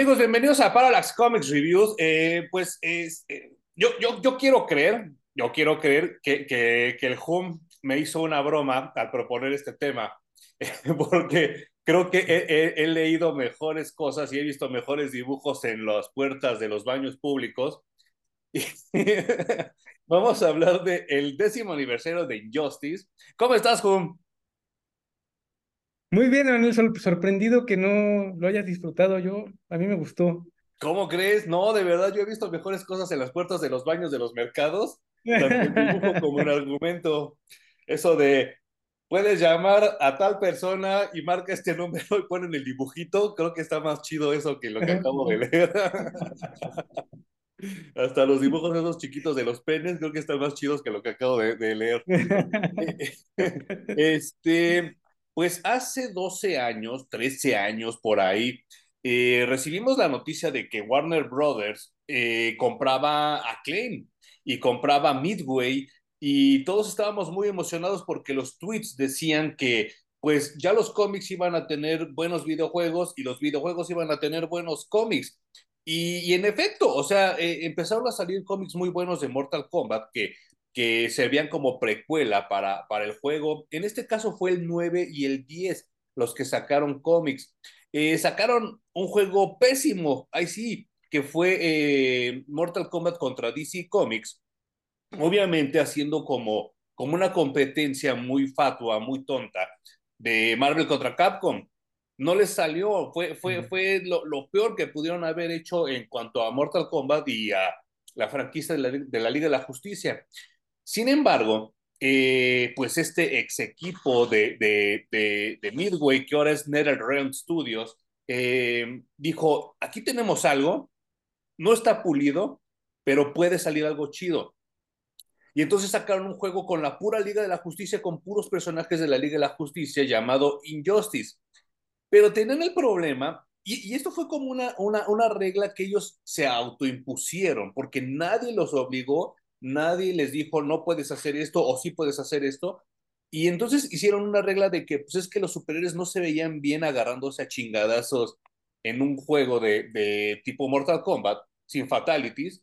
Amigos, bienvenidos a Parallax Comics Reviews. Eh, pues es, eh, yo, yo, yo quiero creer, yo quiero creer que, que, que el Hum me hizo una broma al proponer este tema, porque creo que he, he, he, leído mejores cosas y he visto mejores dibujos en las puertas de los baños públicos. Vamos a hablar del el décimo aniversario de Injustice. ¿Cómo estás, Hum? Muy bien, Manuel, sorprendido que no lo hayas disfrutado yo. A mí me gustó. ¿Cómo crees? No, de verdad, yo he visto mejores cosas en las puertas de los baños de los mercados. También dibujo como un argumento. Eso de, puedes llamar a tal persona y marca este número y ponen el dibujito. Creo que está más chido eso que lo que acabo de leer. Hasta los dibujos esos chiquitos de los penes creo que están más chidos que lo que acabo de, de leer. este, pues hace 12 años, 13 años por ahí, eh, recibimos la noticia de que Warner Brothers eh, compraba Acclaim y compraba Midway y todos estábamos muy emocionados porque los tweets decían que pues ya los cómics iban a tener buenos videojuegos y los videojuegos iban a tener buenos cómics. Y, en efecto, o sea, eh, empezaron a salir cómics muy buenos de Mortal Kombat que que servían como precuela para, para el juego. En este caso fue el 9 y el 10 los que sacaron cómics. Eh, sacaron un juego pésimo, ahí sí, que fue eh, Mortal Kombat contra DC Comics, obviamente haciendo como, como una competencia muy fatua, muy tonta de Marvel contra Capcom. No les salió, fue, fue, fue lo, lo peor que pudieron haber hecho en cuanto a Mortal Kombat y a la franquicia de la, de la Liga de la Justicia. Sin embargo, eh, pues este ex equipo de, de, de, Midway, que ahora es NetherRealm Studios, eh, dijo, aquí tenemos algo, no está pulido, pero puede salir algo chido. Y entonces sacaron un juego con la pura Liga de la Justicia, con puros personajes de la Liga de la Justicia, llamado Injustice. Pero tenían el problema, y, y esto fue como una, una, una regla que ellos se autoimpusieron, porque nadie los obligó nadie les dijo no puedes hacer esto o sí puedes hacer esto. Y entonces hicieron una regla de que pues es que los superiores no se veían bien agarrándose a chingadazos en un juego de, de tipo Mortal Kombat sin fatalities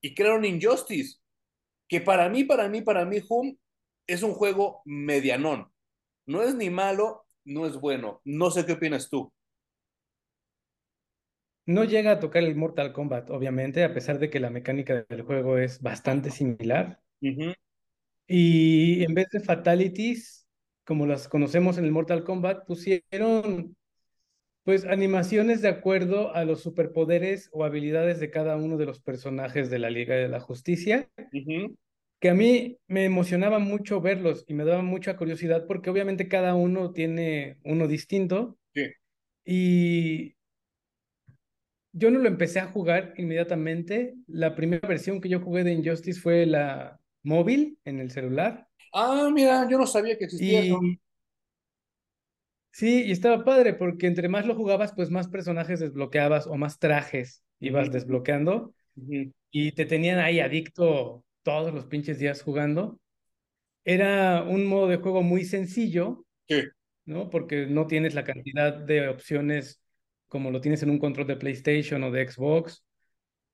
y crearon Injustice, que para mí, para mí, para mí, Hum es un juego medianón. No es ni malo, no es bueno. No sé qué opinas tú. No llega a tocar el Mortal Kombat, obviamente, a pesar de que la mecánica del juego es bastante similar. Uh -huh. Y en vez de fatalities, como las conocemos en el Mortal Kombat, pusieron pues animaciones de acuerdo a los superpoderes o habilidades de cada uno de los personajes de la Liga de la Justicia, uh -huh. que a mí me emocionaba mucho verlos y me daba mucha curiosidad porque obviamente cada uno tiene uno distinto. Sí. Y yo no lo empecé a jugar inmediatamente. La primera versión que yo jugué de Injustice fue la móvil en el celular. Ah, mira, yo no sabía que existía y... Sí, y estaba padre porque entre más lo jugabas, pues más personajes desbloqueabas o más trajes ibas uh -huh. desbloqueando uh -huh. y te tenían ahí adicto todos los pinches días jugando. Era un modo de juego muy sencillo, sí. ¿no? Porque no tienes la cantidad de opciones como lo tienes en un control de PlayStation o de Xbox.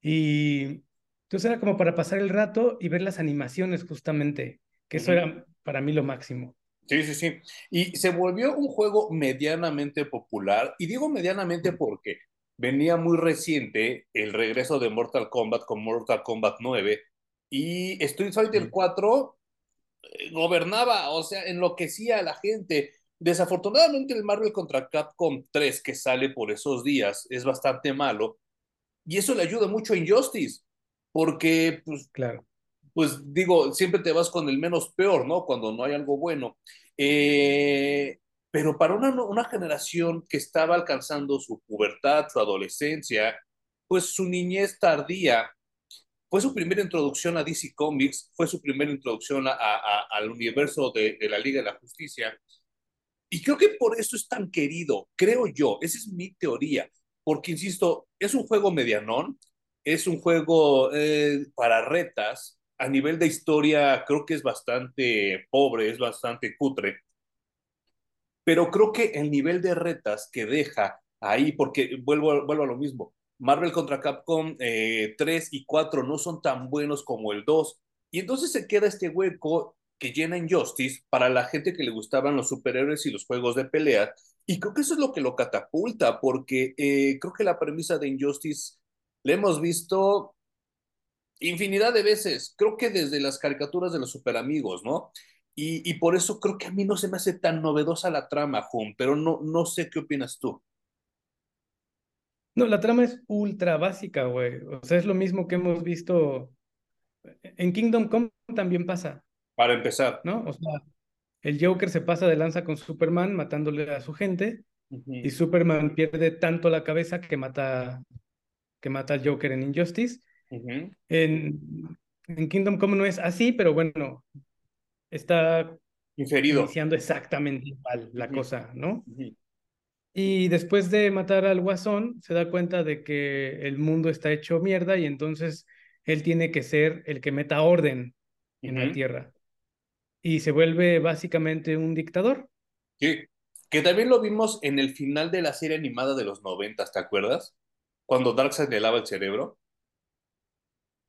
Y entonces era como para pasar el rato y ver las animaciones justamente, que eso uh -huh. era para mí lo máximo. Sí, sí, sí. Y se volvió un juego medianamente popular. Y digo medianamente porque venía muy reciente el regreso de Mortal Kombat con Mortal Kombat 9 y Street Fighter uh -huh. 4 eh, gobernaba, o sea, enloquecía a la gente. Desafortunadamente el Marvel contra Capcom 3 que sale por esos días es bastante malo y eso le ayuda mucho a Injustice porque pues claro. pues digo siempre te vas con el menos peor no cuando no hay algo bueno. Eh, pero para una, una generación que estaba alcanzando su pubertad su adolescencia pues su niñez tardía fue su primera introducción a DC Comics fue su primera introducción a, a, al universo de, de la Liga de la Justicia y creo que por eso es tan querido, creo yo, esa es mi teoría, porque, insisto, es un juego medianón, es un juego eh, para retas, a nivel de historia creo que es bastante pobre, es bastante cutre, pero creo que el nivel de retas que deja ahí, porque vuelvo, a lo mismo. Marvel contra Capcom eh, 3 y 4 no son tan buenos como el 2. Y entonces se queda este hueco que llena Injustice para la gente que le gustaban los superhéroes y los juegos de pelea. Y creo que eso es lo que lo catapulta, porque eh, creo que la premisa de Injustice la hemos visto infinidad de veces. Creo que desde las caricaturas de los superamigos, ¿no? Y, y, por eso creo que a mí no se me hace tan novedosa la trama, Jun, pero no, no sé qué opinas tú. No, la trama es ultra básica, güey. O sea, es lo mismo que hemos visto. En Kingdom Come también pasa. Para empezar. ¿No? O sea, el Joker se pasa de lanza con Superman matándole a su gente uh -huh. y Superman pierde tanto la cabeza que mata, que mata al Joker en Injustice. Uh -huh. en, en, Kingdom Come no es así, pero bueno, está Inferido. iniciando exactamente igual la uh -huh. cosa, ¿no? Y después de matar al Guasón, se da cuenta de que el mundo está hecho mierda y entonces él tiene que ser el que meta orden en la Tierra y se vuelve básicamente un dictador. Sí, que también lo vimos en el final de la serie animada de los 90, ¿te acuerdas? Cuando Darkseid le lava el cerebro.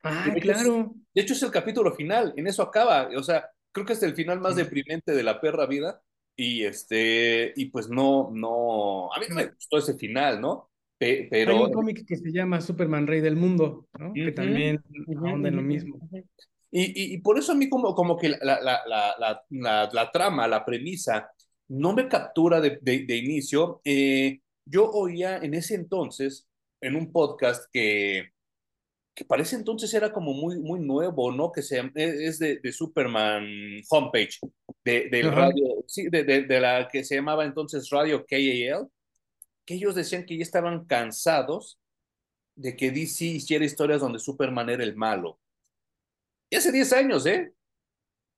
Ah, de claro. Es, de hecho, es el capítulo final, en eso acaba. O sea, creo que es el final más deprimente de la perra vida. Y este, y pues no, no, a mí no me gustó ese final, ¿no? Pe pero. Hay un cómic que se llama Superman Rey del Mundo, ¿no? Uh -huh, que también ahonda en lo mismo. Y, y, y, por eso a mí como, como que la, la, la, la, trama, la premisa, no me captura de, de, de inicio. Eh, yo oía en ese entonces, en un podcast que, que parece entonces era como muy, muy nuevo, ¿no? Que se, es de, de Superman Homepage, de, del uh -huh. radio, sí, de, de, de, la que se llamaba entonces Radio KAL, que ellos decían que ya estaban cansados de que DC hiciera historias donde Superman era el malo y hace 10 años, ¿eh?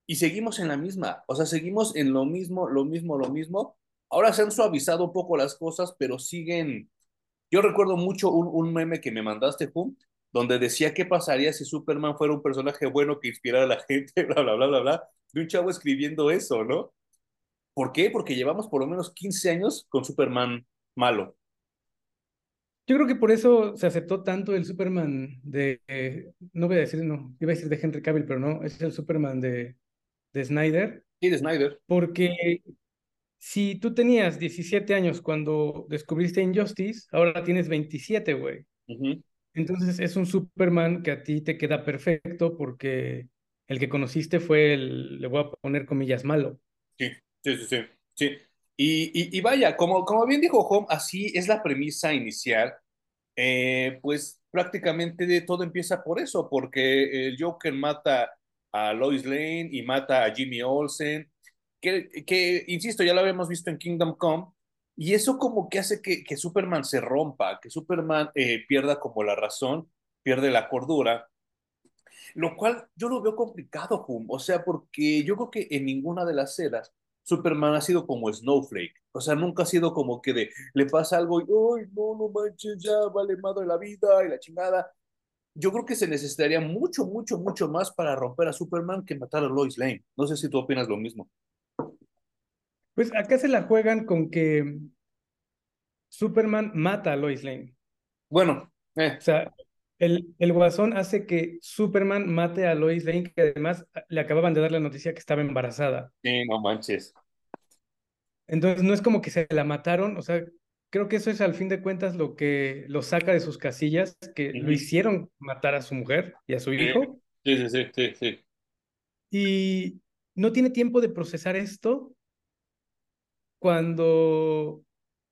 Y seguimos en la misma, o sea, seguimos en lo mismo, lo mismo, lo mismo. Ahora se han suavizado un poco las cosas, pero siguen. Yo recuerdo mucho un, meme que me mandaste, Pum, donde decía qué pasaría si Superman fuera un personaje bueno que inspirara a la gente, bla, bla, bla, bla, bla, de un chavo escribiendo eso, ¿no? ¿Por qué? Porque llevamos por lo menos 15 años con Superman malo. Yo creo que por eso se aceptó tanto el Superman de, eh, no voy a decir, no, iba a decir de Henry Cavill, pero no, es el Superman de, de Snyder. Sí, de Snyder. Porque si tú tenías 17 años cuando descubriste Injustice, ahora tienes 27, güey. Uh -huh. Entonces es un Superman que a ti te queda perfecto porque el que conociste fue el, le voy a poner comillas, malo. Sí, sí, sí, sí. sí. Y, y, y, vaya, como, como bien dijo Home, así es la premisa inicial. Eh, pues prácticamente de todo empieza por eso, porque el Joker mata a Lois Lane y mata a Jimmy Olsen, que, que insisto, ya lo habíamos visto en Kingdom Come, y eso como que hace que, que Superman se rompa, que Superman eh, pierda como la razón, pierde la cordura, lo cual yo lo veo complicado, Hum, o sea, porque yo creo que en ninguna de las eras Superman ha sido como Snowflake. O sea, nunca ha sido como que de, le pasa algo y, ay, no, no manches, ya vale madre la vida y la chingada. Yo creo que se necesitaría mucho, mucho, mucho más para romper a Superman que matar a Lois Lane. No sé si tú opinas lo mismo. Pues acá se la juegan con que Superman mata a Lois Lane. Bueno, eh. O sea, el, el guasón hace que Superman mate a Lois Lane, que además le acababan de dar la noticia que estaba embarazada. Sí, no manches. Entonces no es como que se la mataron, o sea, creo que eso es al fin de cuentas lo que lo saca de sus casillas, que uh -huh. lo hicieron matar a su mujer y a su hijo. Sí, sí, sí, sí, sí. Y no tiene tiempo de procesar esto cuando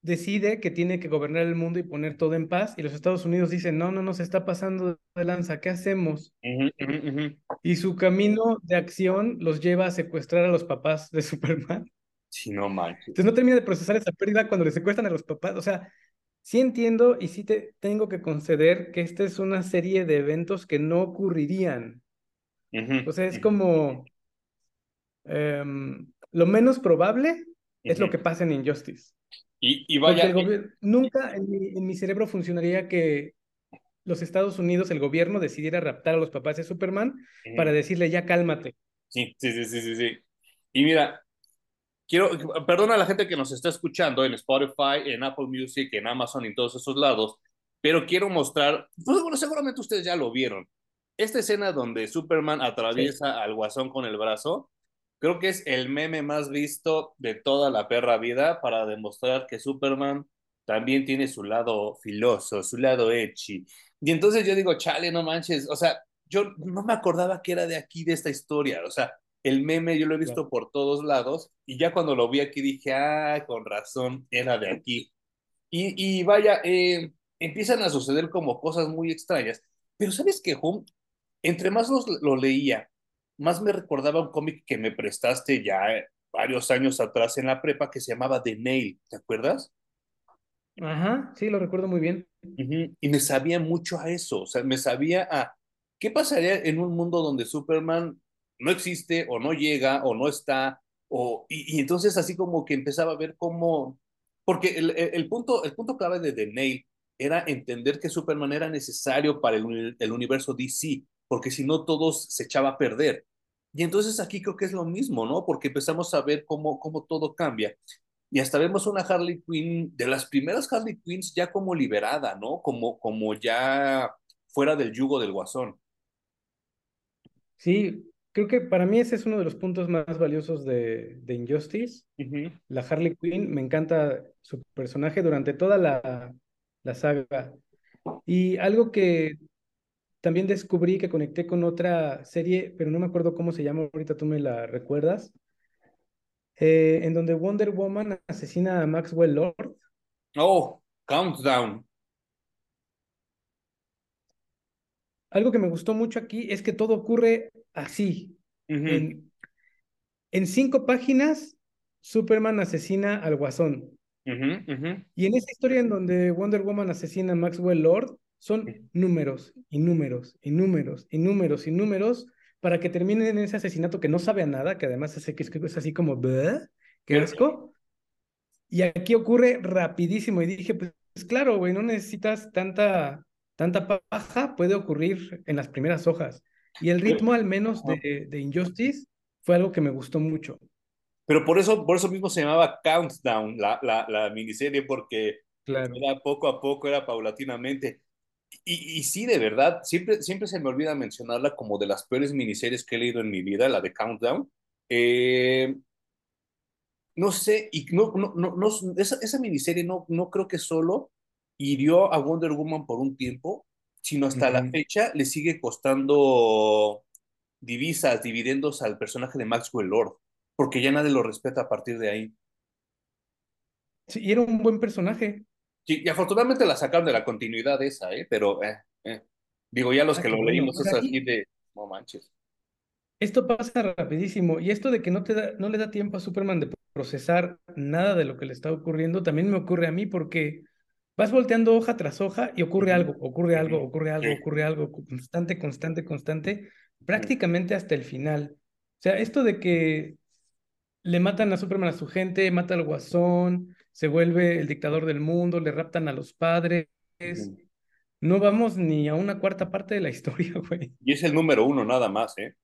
decide que tiene que gobernar el mundo y poner todo en paz, y los Estados Unidos dicen, no, no, no, se está pasando de lanza, ¿qué hacemos? Uh -huh, uh -huh. Y su camino de acción los lleva a secuestrar a los papás de Superman. Sí, no manches. Entonces no termina de procesar esa pérdida cuando le secuestran a los papás, o sea, sí entiendo y sí te tengo que conceder que esta es una serie de eventos que no ocurrirían. Uh -huh. O sea, es como um, lo menos probable es lo que pasa en Injustice. Y, y vaya. Nunca en mi, en mi, cerebro funcionaría que los Estados Unidos, el gobierno, decidiera raptar a los papás de Superman uh -huh. para decirle ya cálmate. Sí, sí, sí, sí, sí. Y mira, quiero, perdona a la gente que nos está escuchando en Spotify, en Apple Music, en Amazon y en todos esos lados, pero quiero mostrar, pues bueno, seguramente ustedes ya lo vieron. Esta escena donde Superman atraviesa sí. al guasón con el brazo, creo que es el meme más visto de toda la perra vida para demostrar que Superman también tiene su lado filoso, su lado echi. Y entonces yo digo, chale, no manches, o sea, yo no me acordaba que era de aquí, de esta historia, o sea, el meme yo lo he visto por todos lados y ya cuando lo vi aquí dije, ah, con razón, era de aquí. Y, y vaya, eh, empiezan a suceder como cosas muy extrañas, pero ¿sabes qué, Hum? Entre más los, lo leía, más me recordaba un cómic que me prestaste ya varios años atrás en la prepa que se llamaba The Nail, ¿te acuerdas? Ajá, sí, lo recuerdo muy bien. Uh -huh. Y me sabía mucho a eso, o sea, me sabía a qué pasaría en un mundo donde Superman no existe o no llega o no está, o, y, y entonces así como que empezaba a ver cómo, porque el, el, el, punto, el punto clave de The Nail era entender que Superman era necesario para el, el universo DC, porque si no todos se echaba a perder. Y entonces aquí creo que es lo mismo, ¿no? Porque empezamos a ver cómo, cómo todo cambia. Y hasta vemos una Harley Quinn, de las primeras Harley Quinns ya como liberada, ¿no? Como, como ya fuera del yugo del guasón. Sí, creo que para mí ese es uno de los puntos más valiosos de, de Injustice. Uh -huh. La Harley Quinn, me encanta su personaje durante toda la, la saga. Y algo que también descubrí que conecté con otra serie, pero no me acuerdo cómo se llama, ahorita tú me la recuerdas, eh, en donde Wonder Woman asesina a Maxwell Lord. Oh, Countdown. Algo que me gustó mucho aquí es que todo ocurre así. Uh -huh. en, en, cinco páginas, Superman asesina al Guasón. Uh -huh, uh -huh. Y en esa historia en donde Wonder Woman asesina a Maxwell Lord, son números y números y números y números y números para que terminen en ese asesinato que no sabe a nada, que además hace que es así como, qué asco. Y aquí ocurre rapidísimo. Y dije, pues claro, güey, no necesitas tanta, tanta paja, puede ocurrir en las primeras hojas. Y el ritmo, al menos, de, de Injustice fue algo que me gustó mucho. Pero por eso, por eso mismo se llamaba Countdown, la, la, la miniserie, porque claro. era poco a poco, era paulatinamente. Y, y, sí, de verdad, siempre, siempre se me olvida mencionarla como de las peores miniseries que he leído en mi vida, la de Countdown. Eh, no sé, y no, no, no, no esa, esa, miniserie no, no creo que solo hirió a Wonder Woman por un tiempo, sino hasta uh -huh. la fecha le sigue costando divisas, dividendos al personaje de Maxwell Lord, porque ya nadie lo respeta a partir de ahí. Sí, y era un buen personaje. Y afortunadamente la sacaron de la continuidad esa, ¿eh? Pero, eh, eh. digo, ya los ah, que lo bueno, leímos es así de, no manches. Esto pasa rapidísimo, y esto de que no, te da, no le da tiempo a Superman de procesar nada de lo que le está ocurriendo, también me ocurre a mí, porque vas volteando hoja tras hoja y ocurre algo, ocurre algo, ocurre algo, ocurre algo, constante, constante, constante, prácticamente hasta el final. O sea, esto de que le matan a Superman a su gente, mata al guasón, se vuelve el dictador del mundo, le raptan a los padres. No vamos ni a una cuarta parte de la historia, güey. Y es el número uno nada más, ¿eh?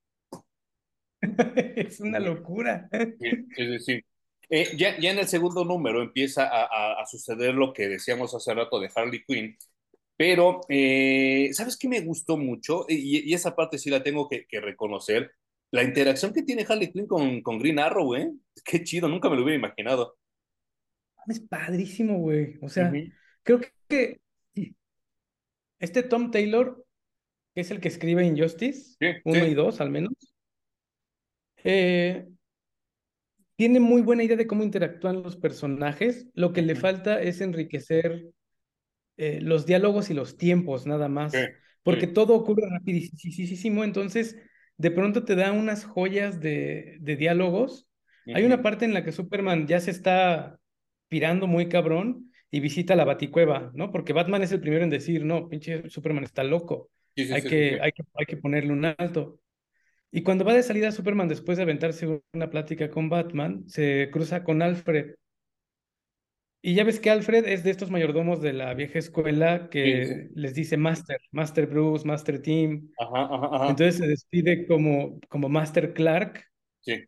es una locura. Sí, es decir, eh, ya, ya, en el segundo número empieza a, a, a, suceder lo que decíamos hace rato de Harley Quinn, pero eh, ¿sabes qué me gustó mucho? Y, y, esa parte sí la tengo que, que, reconocer. La interacción que tiene Harley Quinn con, con Green Arrow, ¿eh? Qué chido, nunca me lo hubiera imaginado es padrísimo, güey. O sea, uh -huh. creo que este Tom Taylor, que es el que escribe Injustice, sí, uno sí. y dos al menos, eh, tiene muy buena idea de cómo interactúan los personajes. Lo que uh -huh. le falta es enriquecer eh, los diálogos y los tiempos, nada más. Sí, porque todo ocurre rapidísimo, entonces de pronto te da unas joyas de, de diálogos. Uh -huh. Hay una parte en la que Superman ya se está pirando muy cabrón y visita la baticueva, ¿no? Porque Batman es el primero en decir, no, pinche Superman está loco, sí, sí, hay, sí, que, Hay, que, hay que ponerle un alto. Y cuando va de salida Superman, después de aventarse una plática con Batman, se cruza con Alfred. Y ya ves que Alfred es de estos mayordomos de la vieja escuela que les dice Master, Master Bruce, Master Team. Ajá, ajá, ajá. Entonces se despide como, como Master Clark. Sí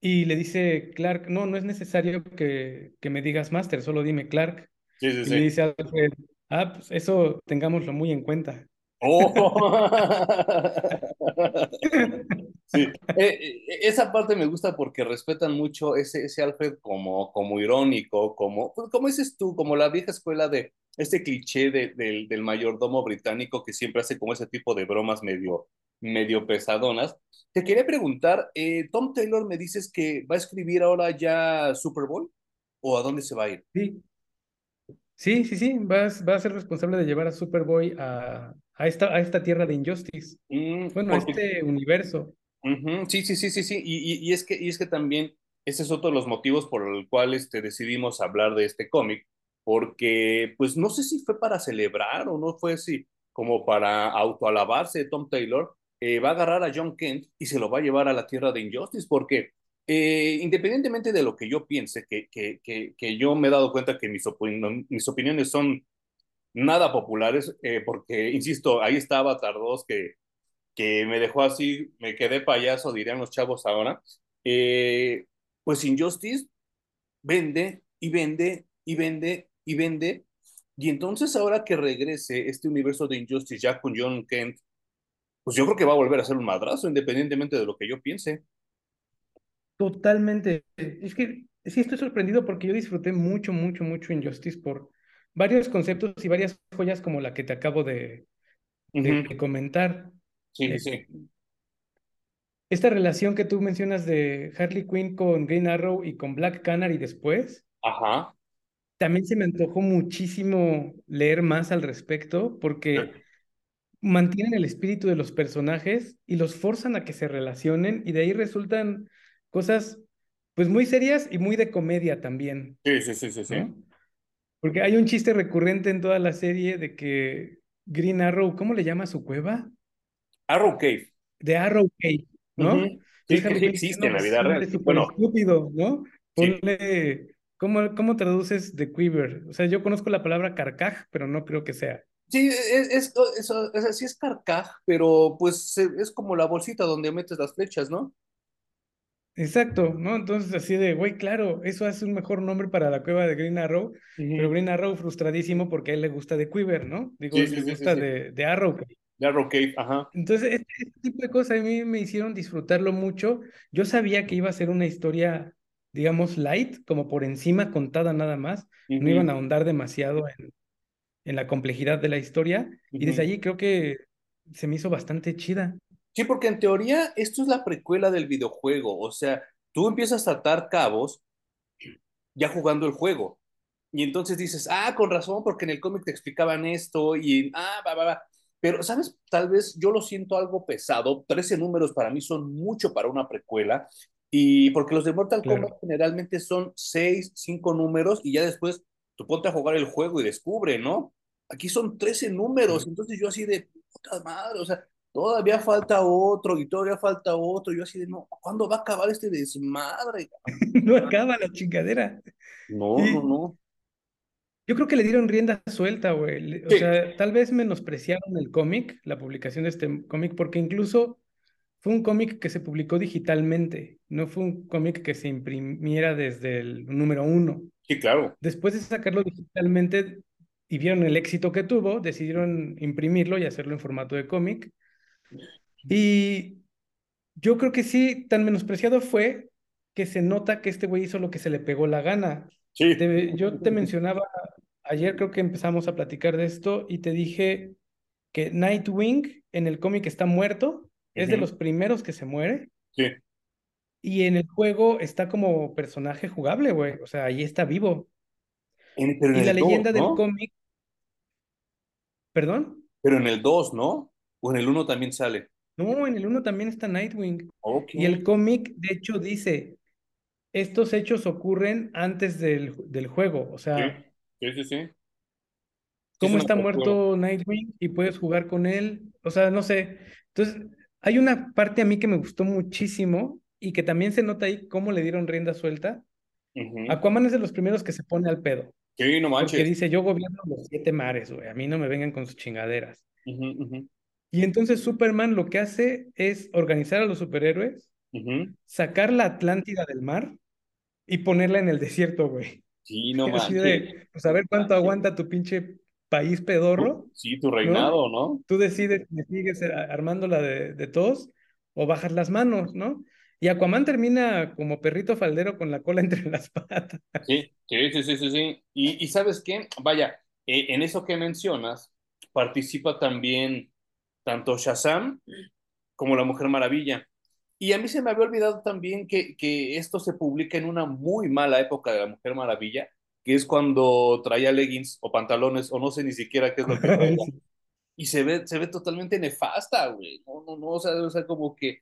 Y le dice Clark, no, no es necesario que, que me digas Master, solo dime Clark. Sí, sí, Y sí. le dice Alfred, ah, pues eso tengámoslo muy en cuenta. Oh. Sí, Eh, eh, esa parte me gusta porque respetan mucho ese, ese Alfred como, como irónico, como, pues, como dices tú, como la vieja escuela de este cliché de, del, del mayordomo británico que siempre hace como ese tipo de bromas medio, medio pesadonas. Te quería preguntar, eh, Tom Taylor me dices que va a escribir ahora ya Super Bowl o a dónde se va a ir? Sí, sí, sí, sí, va, a- va a ser responsable de llevar a Superboy a, a, esta, a esta tierra de Injustice. Mm, Bueno, a este universo. Sí, sí, sí, sí, sí. Y, y- y es que, y es que también ese es otro de los motivos por el cual este, decidimos hablar de este cómic, porque pues no sé si fue para celebrar o no fue si como para autoalabarse de Tom Taylor, eh, va a agarrar a John Kent y se lo va a llevar a la tierra de Injustice, porque eh, independientemente de lo que yo piense, que, que, que, que yo me he dado cuenta que mis, mis opiniones son nada populares, eh, porque, insisto, ahí está Avatar 2 que que me dejó así, me quedé payaso, dirían los chavos ahora, eh, pues Injustice vende y vende y vende y vende. Y entonces ahora que regrese este universo de Injustice ya con John Kent, pues yo creo que va a volver a ser un madrazo, independientemente de lo que yo piense. Totalmente. Es que sí estoy sorprendido porque yo disfruté mucho, mucho, mucho Injustice por varios conceptos y varias joyas como la que te acabo de, Uh comentar. Sí, Eh, sí. esta relación que tú mencionas de Harley Quinn con Green Arrow y con Black Canary después, Ajá. también se me antojó muchísimo leer más al respecto porque mantienen el espíritu de los personajes y los forzan a que se relacionen y de ahí resultan cosas pues muy serias y muy de comedia también, sí, sí, sí, sí. sí. ¿no? Porque hay un chiste recurrente en toda la serie de que Green Arrow, ¿cómo le llama a su cueva? Arrow Cave. De Arrow Cave, Uh ¿no? -huh. Sí, Entonces que sí existe en la es vida real. Bueno, estúpido, ¿no? sí. Ponle, ¿cómo, cómo traduces de Quiver? O sea, yo conozco la palabra carcaj, pero no creo que sea. Sí, es, es, es, sí es carcaj, pero pues es como la bolsita donde metes las flechas, ¿no? Exacto, ¿no? Entonces así de, güey, claro, eso hace un mejor nombre para la cueva de Green Arrow, pero. Green Arrow frustradísimo porque a él le gusta de Quiver, ¿no? Digo, Sí, le sí, gusta sí. de, de Arrow. De Arrow Cave, ajá. Entonces, este, este tipo de cosas a mí me hicieron disfrutarlo mucho. Yo sabía que iba a ser una historia, digamos, light, como por encima contada nada más. No iban a ahondar demasiado en, en la complejidad de la historia. Y desde allí creo que se me hizo bastante chida. Sí, porque en teoría esto es la precuela del videojuego, o sea, tú empiezas a atar cabos ya jugando el juego. Y entonces dices, ah, con razón, porque en el cómic te explicaban esto y, ah, va, va, va. Pero, ¿sabes? Tal vez yo lo siento algo pesado. 13 números para mí son mucho para una precuela. Y porque los de Mortal Kombat generalmente son 6, 5 números y ya después tú ponte a jugar el juego y descubre, ¿no? Aquí son 13 números. Entonces yo así de, puta madre, o sea, todavía falta otro y todavía falta otro. Yo así de, no, ¿cuándo va a acabar este desmadre? No acaba la chingadera. No, no, no. yo creo que le dieron rienda suelta, güey. O Sí. sea, tal vez menospreciaron el cómic, la publicación de este cómic, porque incluso fue un cómic que se publicó digitalmente, no fue un cómic que se imprimiera desde el número uno. Sí, claro. Después de sacarlo digitalmente y vieron el éxito que tuvo, decidieron imprimirlo y hacerlo en formato de cómic. Y yo creo que sí, tan menospreciado fue que se nota que este güey hizo lo que se le pegó la gana. Sí. Te- yo te mencionaba, ayer creo que empezamos a platicar de esto y te dije que Nightwing en el cómic está muerto, es de los primeros que se muere, Sí. y en el juego está como personaje jugable, güey, o sea, ahí está vivo. En- pero en Y la el 2, leyenda del ¿no? cómic, perdón, Pero en el 2, ¿no? O en el 1 también sale. no, en el uno también está Nightwing. Ok. Y el cómic, de hecho, dice, estos hechos ocurren antes del, del juego, o sea, sí, sí, sí. Sí, cómo está muerto Nightwing y puedes jugar con él, o sea, no sé. Entonces, hay una parte a mí que me gustó muchísimo y que también se nota ahí cómo le dieron rienda suelta. Ujú. Aquaman es de los primeros que se pone al pedo, Sí, no porque manches. dice, yo gobierno los siete mares, güey, a mí no me vengan con sus chingaderas. Y entonces Superman lo que hace es organizar a los superhéroes sacar la Atlántida del mar y ponerla en el desierto, güey. Sí, no manches. de, pues a ver cuánto aguanta tu pinche país pedorro, Sí, tu ¿no? reinado, ¿no? Tú decides si sigues a- armándola de, de tos o bajas las manos, ¿no? Y Aquaman termina como perrito faldero con la cola entre las patas. Sí, sí, sí, sí, sí, sí. Y, y ¿sabes qué? Vaya, eh, en eso que mencionas, participa también tanto Shazam como la Mujer Maravilla. Y a mí se me había olvidado también que, que esto se publica en una muy mala época de la Mujer Maravilla, que es cuando traía leggings o pantalones, o no sé ni siquiera qué es lo que traía. Y se ve, se ve totalmente nefasta, güey. No, no, no, o sea, o sea, como que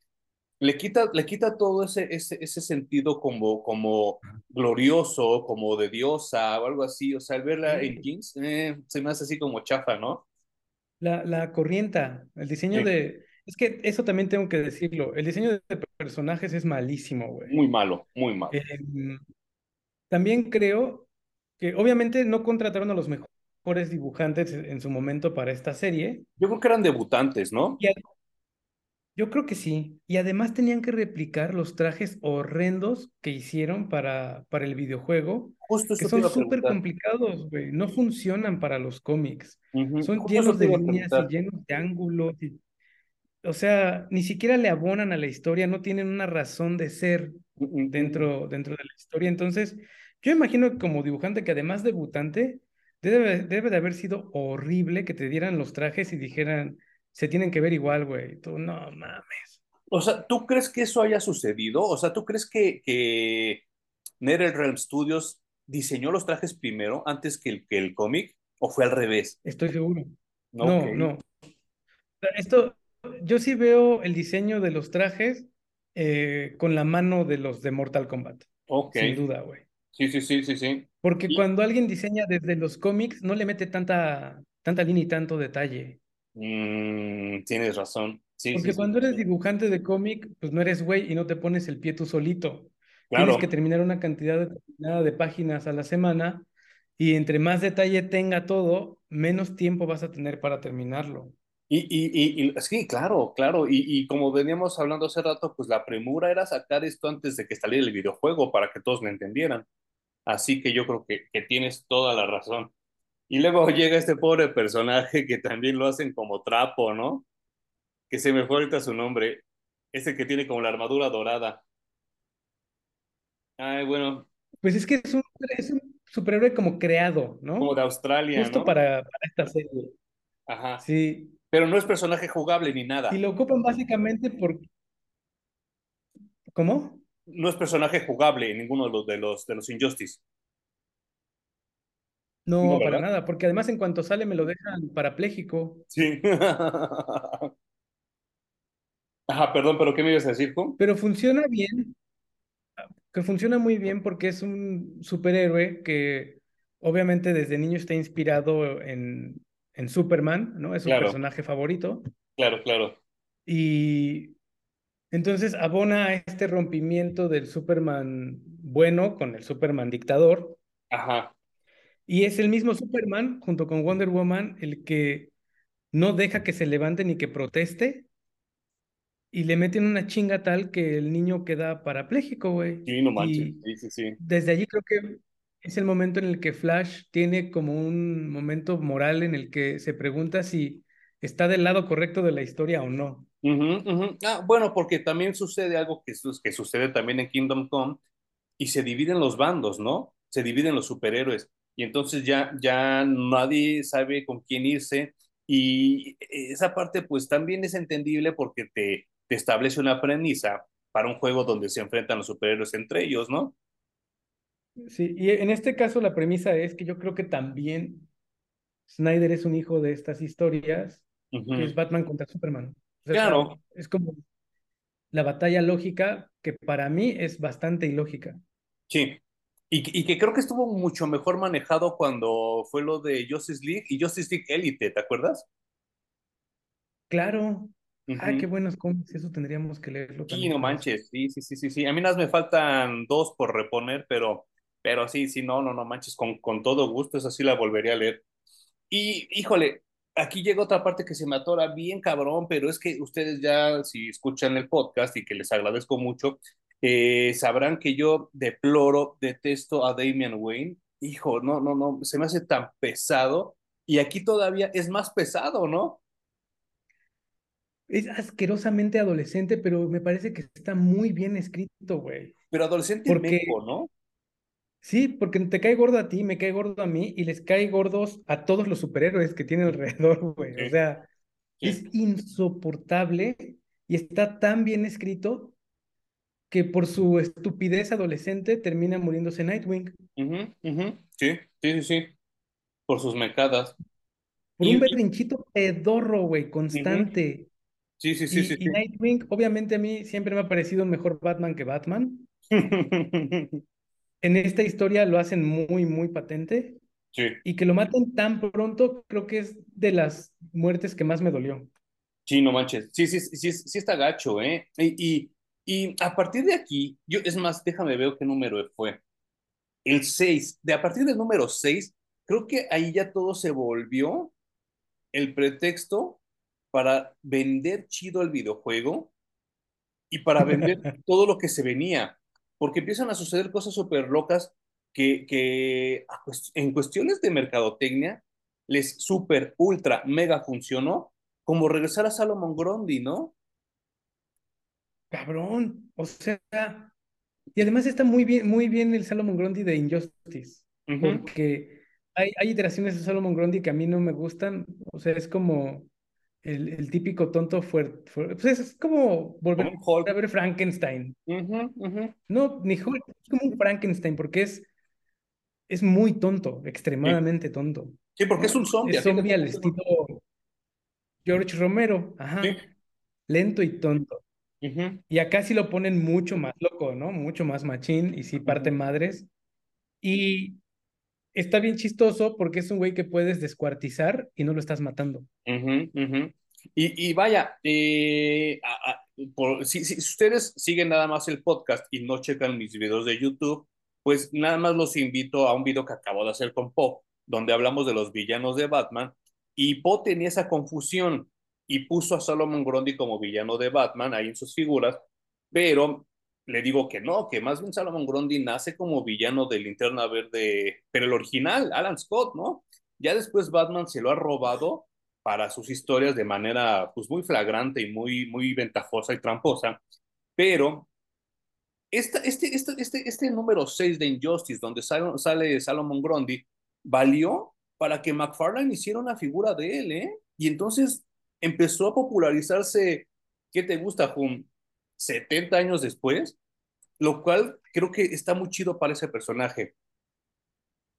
le quita, le quita todo ese, ese, ese sentido como, como glorioso, como de diosa o algo así. O sea, al verla en jeans, eh, se me hace así como chafa, ¿no? La, la corrienta, el diseño Sí, de... Es que eso también tengo que decirlo. El diseño de personajes es malísimo, güey. muy malo, muy malo. Em, también creo que obviamente no contrataron a los mejores dibujantes en su momento para esta serie. Yo creo que eran debutantes, ¿no? Y yo creo que sí. Y además tenían que replicar los trajes horrendos que hicieron para, para el videojuego, Justo que son súper complicados, güey. No funcionan para los cómics. Son Justo llenos de líneas y llenos de ángulos. y- o sea, ni siquiera le abonan a la historia, no tienen una razón de ser dentro, dentro de la historia. Entonces, yo imagino que como dibujante, que además debutante, debe, debe de haber sido horrible que te dieran los trajes y dijeran, se tienen que ver igual, güey. Tú, no mames. O sea, ¿tú crees que eso haya sucedido? O sea, ¿tú crees que, que NetherRealm Studios diseñó los trajes primero antes que el, que el cómic? ¿O fue al revés? Estoy seguro. No, no. Esto, yo sí veo el diseño de los trajes eh, con la mano de los de Mortal Kombat, ok. sin duda, güey. Sí, sí, sí, sí, sí. Porque Y, cuando alguien diseña desde los cómics, no le mete tanta, tanta línea y tanto detalle. mm, tienes razón. Sí, Porque sí, cuando sí, eres dibujante de cómic, pues no eres güey y no te pones el pie tú solito. Tienes que terminar una cantidad determinada de páginas a la semana y entre más detalle tenga todo, menos tiempo vas a tener para terminarlo. Y, y, y, y- sí, claro, claro. Y, y como veníamos hablando hace rato, pues la premura era sacar esto antes de que saliera el videojuego para que todos lo entendieran. Así que yo creo que, que tienes toda la razón. Y luego llega este pobre personaje que también lo hacen como trapo, ¿no? Que se me fue ahorita su nombre. Ese que tiene como la armadura dorada. Ay, bueno, Pues es que es un, es un superhéroe como creado, como ¿no? de Australia, Justo ¿no? para, para esta serie. Ajá. Sí. Pero no es personaje jugable ni Y nada. lo ocupan básicamente por... ¿Cómo? No es personaje jugable en ninguno de los de los, de los Injustice. No, No, para nada, porque además en cuanto sale me lo dejan parapléjico. Sí. Ajá, perdón, pero ¿qué me ibas a decir, Juan? Pero funciona bien, que funciona muy bien porque es un superhéroe que obviamente desde niño está inspirado en, en Superman, ¿no? Es su Claro, personaje favorito. claro, claro. Y entonces abona a este rompimiento del Superman bueno con el Superman dictador. Ajá. Y es el mismo Superman, junto con Wonder Woman, el que no deja que se levante ni que proteste y le meten una chinga tal que el niño queda parapléjico, güey. Sí, no manches. Sí, sí, sí. desde allí creo que es el momento en el que Flash tiene como un momento moral en el que se pregunta si está del lado correcto de la historia o no. Ah, bueno, porque también sucede algo que, que sucede también en Kingdom Come y se dividen los bandos, ¿no? Se dividen los superhéroes y entonces ya, ya nadie sabe con quién irse y esa parte pues también es entendible porque te, te establece una premisa para un juego donde se enfrentan los superhéroes entre ellos, ¿no? Sí, y en este caso la premisa es que yo creo que también Snyder es un hijo de estas historias, que es. Batman contra Superman. O sea, Claro, es como la batalla lógica que para mí es bastante ilógica. sí. Y, que- y que creo que estuvo mucho mejor manejado cuando fue lo de Justice League y Justice League Elite, ¿te acuerdas? Claro. Ah, qué buenos cómics, eso tendríamos que leerlo Sí, también no manches, sí, sí, sí, sí, sí. A mí nada más me faltan dos por reponer, pero, pero sí, sí, no, no, no manches, con, con todo gusto, esa sí la volvería a leer. Y, híjole, aquí llega otra parte que se me atora bien cabrón, pero es que ustedes ya, si escuchan el podcast y que les agradezco mucho, eh, sabrán que yo deploro, detesto a Damian Wayne. Hijo, no, no, no, se me hace tan pesado. Y aquí todavía es más pesado, ¿no? Es asquerosamente adolescente, pero me parece que está muy bien escrito, güey. Pero adolescente Porque- ¿no? Sí, porque te cae gordo a ti, me cae gordo a mí y les cae gordos a todos los superhéroes que tiene alrededor, güey. Sí, O sea, sí. es insoportable y está tan bien escrito que por su estupidez adolescente termina muriéndose Nightwing. Sí, sí, sí, sí. Por sus mecadas. Por Y- un berrinchito pedorro, güey, constante. Sí, sí, sí, Y, sí, y sí. Nightwing, obviamente a mí siempre me ha parecido un mejor Batman que Batman. En esta historia lo hacen muy, muy patente. Sí. Y que lo maten tan pronto, creo que es de las muertes que más me dolió. Sí, no manches. Sí, sí, sí, sí está gacho, ¿eh? Y, y, y a partir de aquí, yo, es más, déjame ver qué número fue. El 6. De a partir del número 6, creo que ahí ya todo se volvió el pretexto para vender chido el videojuego y para vender todo lo que se venía. Porque empiezan a suceder cosas súper locas que, que en cuestiones de mercadotecnia les súper, ultra, mega funcionó, como regresar a Salomon Grundy, ¿no? Cabrón. O sea, y además está muy bien, muy bien el Salomon Grundy de Injustice. Porque hay, hay iteraciones de Salomon Grundy que a mí no me gustan. O sea, es como el, el típico tonto fuerte. Pues es como volver a ver Frankenstein. Ujú, ujú. No, ni Hulk, es como un Frankenstein, porque es, es muy tonto, extremadamente tonto. Sí, porque es un zombie. Es zombie al estilo George Romero, ajá, Sí. lento y tonto. Ujú, Y acá sí lo ponen mucho más loco, ¿no? Mucho más machín y sí parte madres. Y está bien chistoso porque es un güey que puedes descuartizar y no lo estás matando. ujú, ujú. Y, y vaya, eh, por- si, si ustedes siguen nada más el podcast y no checan mis videos de YouTube, pues nada más los invito a un video que acabo de hacer con Poe, donde hablamos de los villanos de Batman, y Poe tenía esa confusión y puso a Solomon Grundy como villano de Batman ahí en sus figuras, pero le digo que no, que más bien Solomon Grundy nace como villano de Linterna Verde, pero el original, Alan Scott, ¿no? Ya después Batman se lo ha robado para sus historias de manera pues muy flagrante y muy, muy ventajosa y tramposa, pero esta, este, este, este, este número 6 de Injustice, donde sale, sale Salomon Grundy, valió para que McFarlane hiciera una figura de él, ¿eh? Y entonces empezó a popularizarse, ¿qué te gusta, Jun? 70 años después, lo cual creo que está muy chido para ese personaje.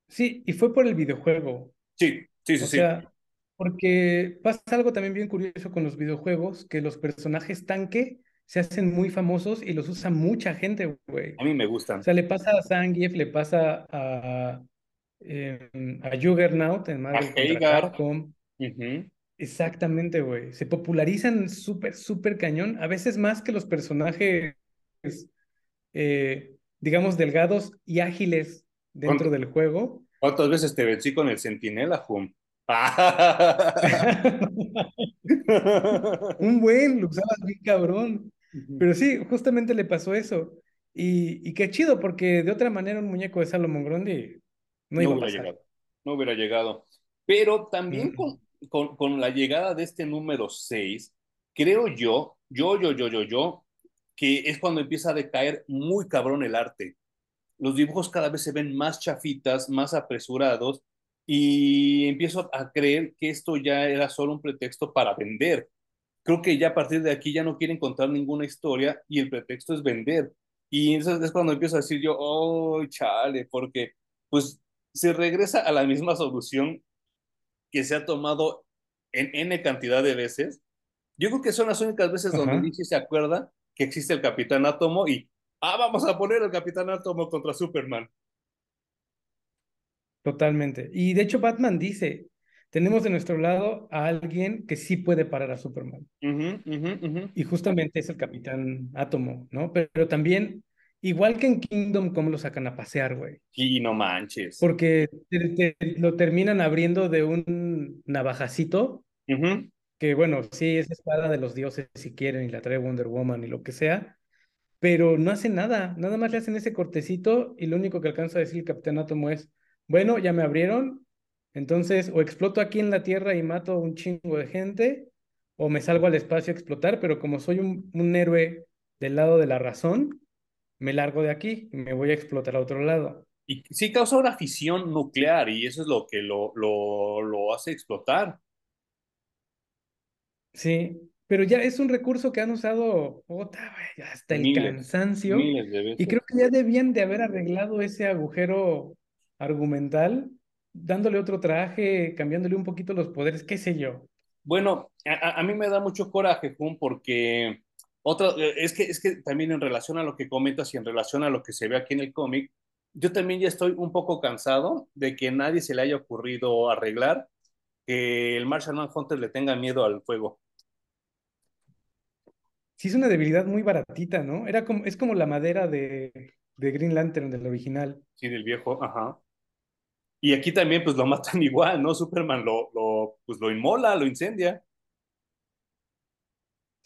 Sí, y fue por el videojuego. Sí, sí, sí, O sí. sea, porque pasa algo también bien curioso con los videojuegos, que los personajes tanque se hacen muy famosos y los usa mucha gente, güey. A mí me gustan. O sea, le pasa a Zangief, le pasa a, em, a Juggernaut en Marvel. Capcom. Ujú. Exactamente, güey. Se popularizan súper, súper cañón, a veces más que los personajes, eh, digamos, delgados y ágiles dentro ¿Cuánto- del juego. ¿Cuántas veces te vencí con el Centinela, Jun? Un buen, lo usabas bien cabrón. Pero sí, justamente le pasó eso. Y, y qué chido, porque de otra manera un muñeco de Salomon Grundy no no iba a hubiera pasar. llegado. No hubiera llegado. Pero también Mm. con, con, con la llegada de este número 6, creo yo, yo, yo, yo, yo, yo, que es cuando empieza a decaer muy cabrón el arte. Los dibujos cada vez se ven más chafitas, más apresurados, y empiezo a creer que esto ya era solo un pretexto para vender. Creo que ya a partir de aquí ya no quieren contar ninguna historia y el pretexto es vender. Y entonces es cuando empiezo a decir yo, oh, chale, porque pues se regresa a la misma solución que se ha tomado en N cantidad de veces. Yo creo que son las únicas veces donde Ajá. Se acuerda que existe el Capitán Átomo y, ah, vamos a poner el Capitán Átomo contra Superman. Totalmente. Y de hecho Batman dice, tenemos de nuestro lado a alguien que sí puede parar a Superman. Y justamente es el Capitán Átomo, ¿no? Pero, pero también, igual que en Kingdom, cómo lo sacan a pasear, güey. Y no manches. Porque te- te- lo terminan abriendo de un navajacito que bueno, sí es espada de los dioses si quieren y la trae Wonder Woman y lo que sea, pero no hace nada, nada más le hacen ese cortecito y lo único que alcanza a decir el Capitán Átomo es, bueno, ya me abrieron, entonces o exploto aquí en la Tierra y mato un chingo de gente, o me salgo al espacio a explotar, pero como soy un, un héroe del lado de la razón, me largo de aquí y me voy a explotar a otro lado. Y sí causa una fisión nuclear y eso es lo que lo, lo, lo hace explotar. Sí, pero ya es un recurso que han usado hasta el Miles, cansancio. miles de Y creo veces. que ya debían de haber arreglado ese agujero argumental, dándole otro traje, cambiándole un poquito los poderes, qué sé yo. Bueno, a, a mí me da mucho coraje, Jun, porque otra, es que, es que también en relación a lo que comentas y en relación a lo que se ve aquí en el cómic, yo también ya estoy un poco cansado de que nadie se le haya ocurrido arreglar que el Martian Manhunter le tenga miedo al fuego. Sí es una debilidad muy baratita, ¿no? Era como, es como la madera de, de Green Lantern del original. Sí, del viejo, ajá. Y aquí también pues lo matan igual, ¿no? Superman lo, lo, pues, lo inmola, lo incendia.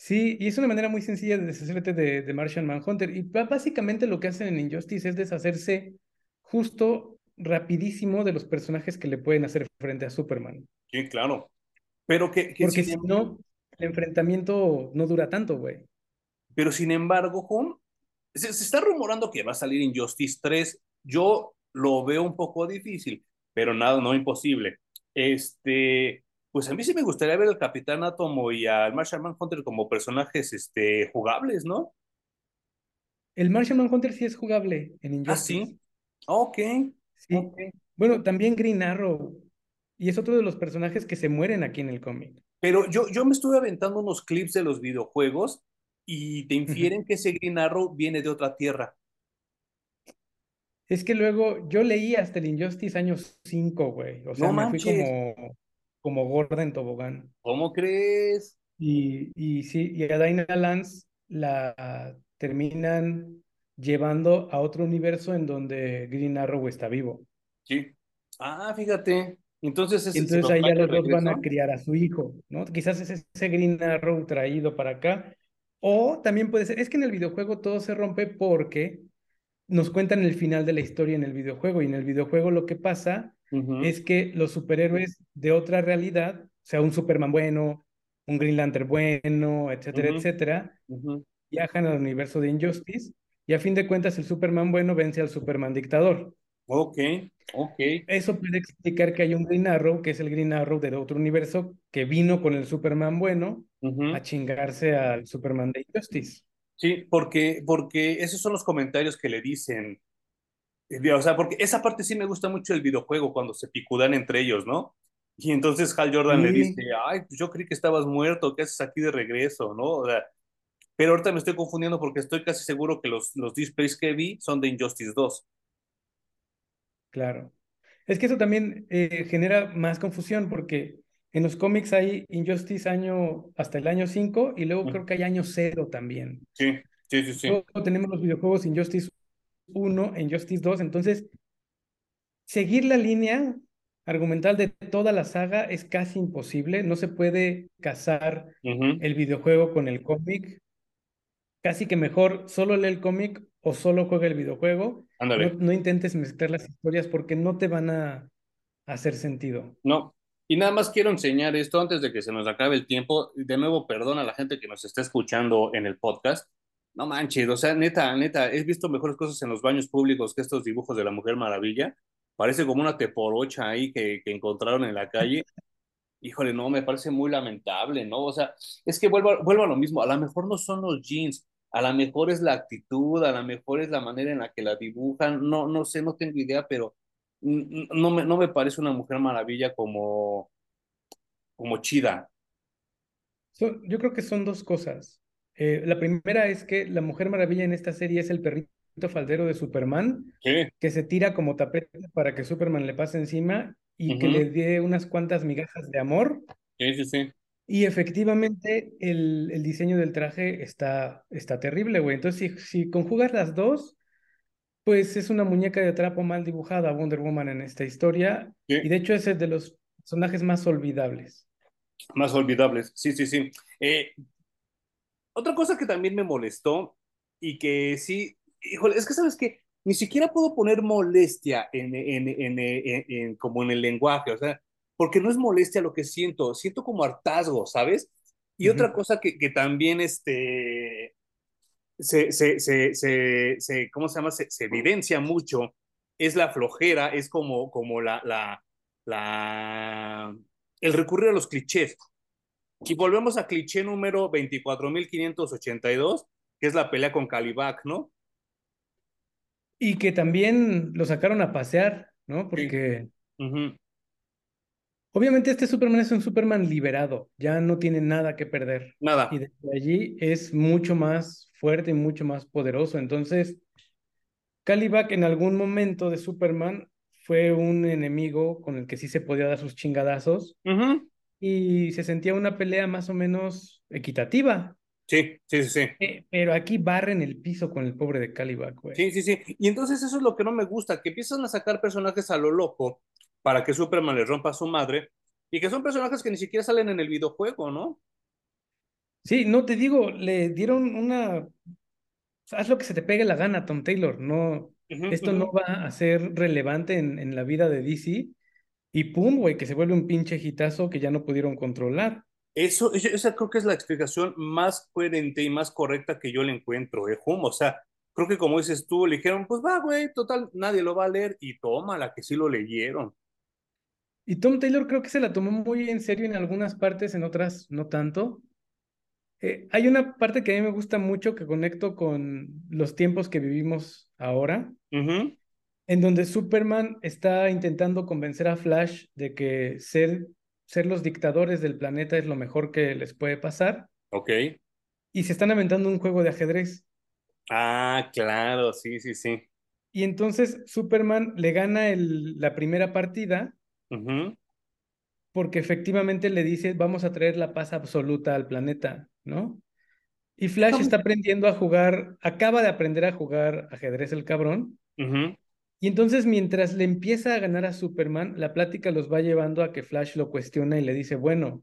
Sí, y es una manera muy sencilla de deshacerte de, de Martian Manhunter. Y básicamente lo que hacen en Injustice es deshacerse justo rapidísimo de los personajes que le pueden hacer frente a Superman. Sí, claro. Pero que, que Porque si no, el enfrentamiento no dura tanto, güey. pero sin embargo, Jun, se, se está rumorando que va a salir Injustice 3. Yo lo veo un poco difícil, pero nada, no imposible. Este, pues a mí sí me gustaría ver al Capitán Átomo y al Martian Manhunter como personajes este, jugables, ¿no? El Martian Manhunter sí es jugable en Ah, Injustice. sí. Ok, Sí. Bueno, también Green Arrow. Y es otro de los personajes que se mueren aquí en el cómic. Pero yo, yo me estuve aventando unos clips de los videojuegos y te infieren que ese Green Arrow viene de otra tierra. Es que luego yo leí hasta el Injustice año 5, güey. O No sea, me fui manches, como, como gorda en tobogán. ¿cómo crees? Y, y sí, y a Dinah Lance la terminan llevando a otro universo en donde Green Arrow está vivo. Sí. Ah, fíjate. Entonces ese se entonces ahí ya los dos van a criar a su hijo, ¿no? Quizás es ese Green Arrow traído para acá. O también puede ser, es que en el videojuego todo se rompe porque nos cuentan el final de la historia en el videojuego. Y en el videojuego lo que pasa Es que los superhéroes de otra realidad, o sea, un Superman bueno, un Green Lantern bueno, etcétera, etcétera, viajan al universo de Injustice y a fin de cuentas el Superman bueno vence al Superman dictador. Ok, ok. Eso puede explicar que hay un Green Arrow, que es el Green Arrow de otro universo, que vino con el Superman bueno a chingarse al Superman de Injustice. Sí, porque, porque esos son los comentarios que le dicen. O sea, porque esa parte sí me gusta mucho del videojuego, cuando se picudan entre ellos, ¿no? Y entonces Hal Jordan le dice, ay, pues yo creí que estabas muerto, ¿qué haces aquí de regreso, no? O sea, pero ahorita me estoy confundiendo porque estoy casi seguro que los, los displays que vi son de Injustice 2. claro. Es que eso también eh, genera más confusión porque en los cómics hay Injustice año hasta el año 5 y luego creo que hay año cero también. Sí, sí, sí, sí. Luego tenemos los videojuegos Injustice 1, Injustice 2, entonces seguir la línea argumental de toda la saga es casi imposible, no se puede casar el videojuego con el cómic, casi que mejor solo lee el cómic o solo juega el videojuego, no, no intentes mezclar las historias porque no te van a hacer sentido. No. Y nada más quiero enseñar esto antes de que se nos acabe el tiempo. De nuevo, perdón a la gente que nos está escuchando en el podcast. No manches, o sea, neta, neta, he visto mejores cosas en los baños públicos que estos dibujos de la Mujer Maravilla. Parece como una teporocha ahí que, que encontraron en la calle. Híjole, no, me parece muy lamentable, ¿no? O sea, es que vuelvo, vuelvo a lo mismo. A lo mejor no son los jeans, a lo mejor es la actitud, a lo mejor es la manera en la que la dibujan. No, no sé, no tengo idea, pero no me, no me parece una Mujer Maravilla como como chida. So- yo creo que son dos cosas. Eh, la primera es que la Mujer Maravilla en esta serie es el perrito faldero de Superman, Sí, que se tira como tapete para que Superman le pase encima y que le dé unas cuantas migajas de amor. sí, sí, sí. Y efectivamente el, el diseño del traje está, está terrible, güey. Entonces, si, si conjugas las dos, pues es una muñeca de trapo mal dibujada, Wonder Woman en esta historia. Y sí. de hecho es el de los personajes más olvidables. Más olvidables, sí, sí, sí. Eh, otra cosa que también me molestó y que sí, híjole, es que sabes que ni siquiera puedo poner molestia en, en, en, en, como en el lenguaje, o sea, porque no es molestia lo que siento, siento como hartazgo, ¿sabes? Y uh -huh. otra cosa que, que también este, se, se, se, se, ¿cómo se llama? Se, evidencia mucho es la flojera, es como, como la, la, la, el recurrir a los clichés. Y volvemos a cliché número 24.582, que es la pelea con Calibac, ¿no? Y que también lo sacaron a pasear, ¿no? Porque sí. uh -huh. obviamente este Superman es un Superman liberado, ya no tiene nada que perder. Nada. Y desde allí es mucho más fuerte y mucho más poderoso. Entonces, Calibac en algún momento de Superman fue un enemigo con el que sí se podía dar sus chingadazos. Uh -huh. Y se sentía una pelea más o menos equitativa. Sí, sí, sí, sí. Eh, pero aquí barren el piso con el pobre de Calibac, güey. Sí, sí, sí. Y entonces eso es lo que no me gusta, que empiezan a sacar personajes a lo loco para que Superman le rompa a su madre y que son personajes que ni siquiera salen en el videojuego, ¿no? Sí, no te digo, le dieron una... Haz lo que se te pegue la gana, Tom Taylor. No, uh -huh, esto uh -huh. no va a ser relevante en, en la vida de DC. Y pum, güey, que se vuelve un pinche hitazo que ya no pudieron controlar. Eso, esa creo que es la explicación más coherente y más correcta que yo le encuentro, ¿eh, Hum? O sea, creo que como dices tú, le dijeron, pues va, güey, total, nadie lo va a leer y toma la que sí lo leyeron. Y Tom Taylor creo que se la tomó muy en serio en algunas partes, en otras no tanto. Eh, hay una parte que a mí me gusta mucho que conecto con los tiempos que vivimos ahora, uh -huh. En donde Superman está intentando convencer a Flash de que ser ser los dictadores del planeta es lo mejor que les puede pasar. Ok. Y se están aventando un juego de ajedrez. Ah, claro, sí, sí, sí. Y entonces Superman le gana el, la primera partida uh -huh. porque efectivamente le dice, vamos a traer la paz absoluta al planeta, ¿no? Y Flash está aprendiendo a jugar, acaba de aprender a jugar ajedrez el cabrón. Uh -huh. Y entonces, mientras le empieza a ganar a Superman, la plática los va llevando a que Flash lo cuestiona y le dice, bueno,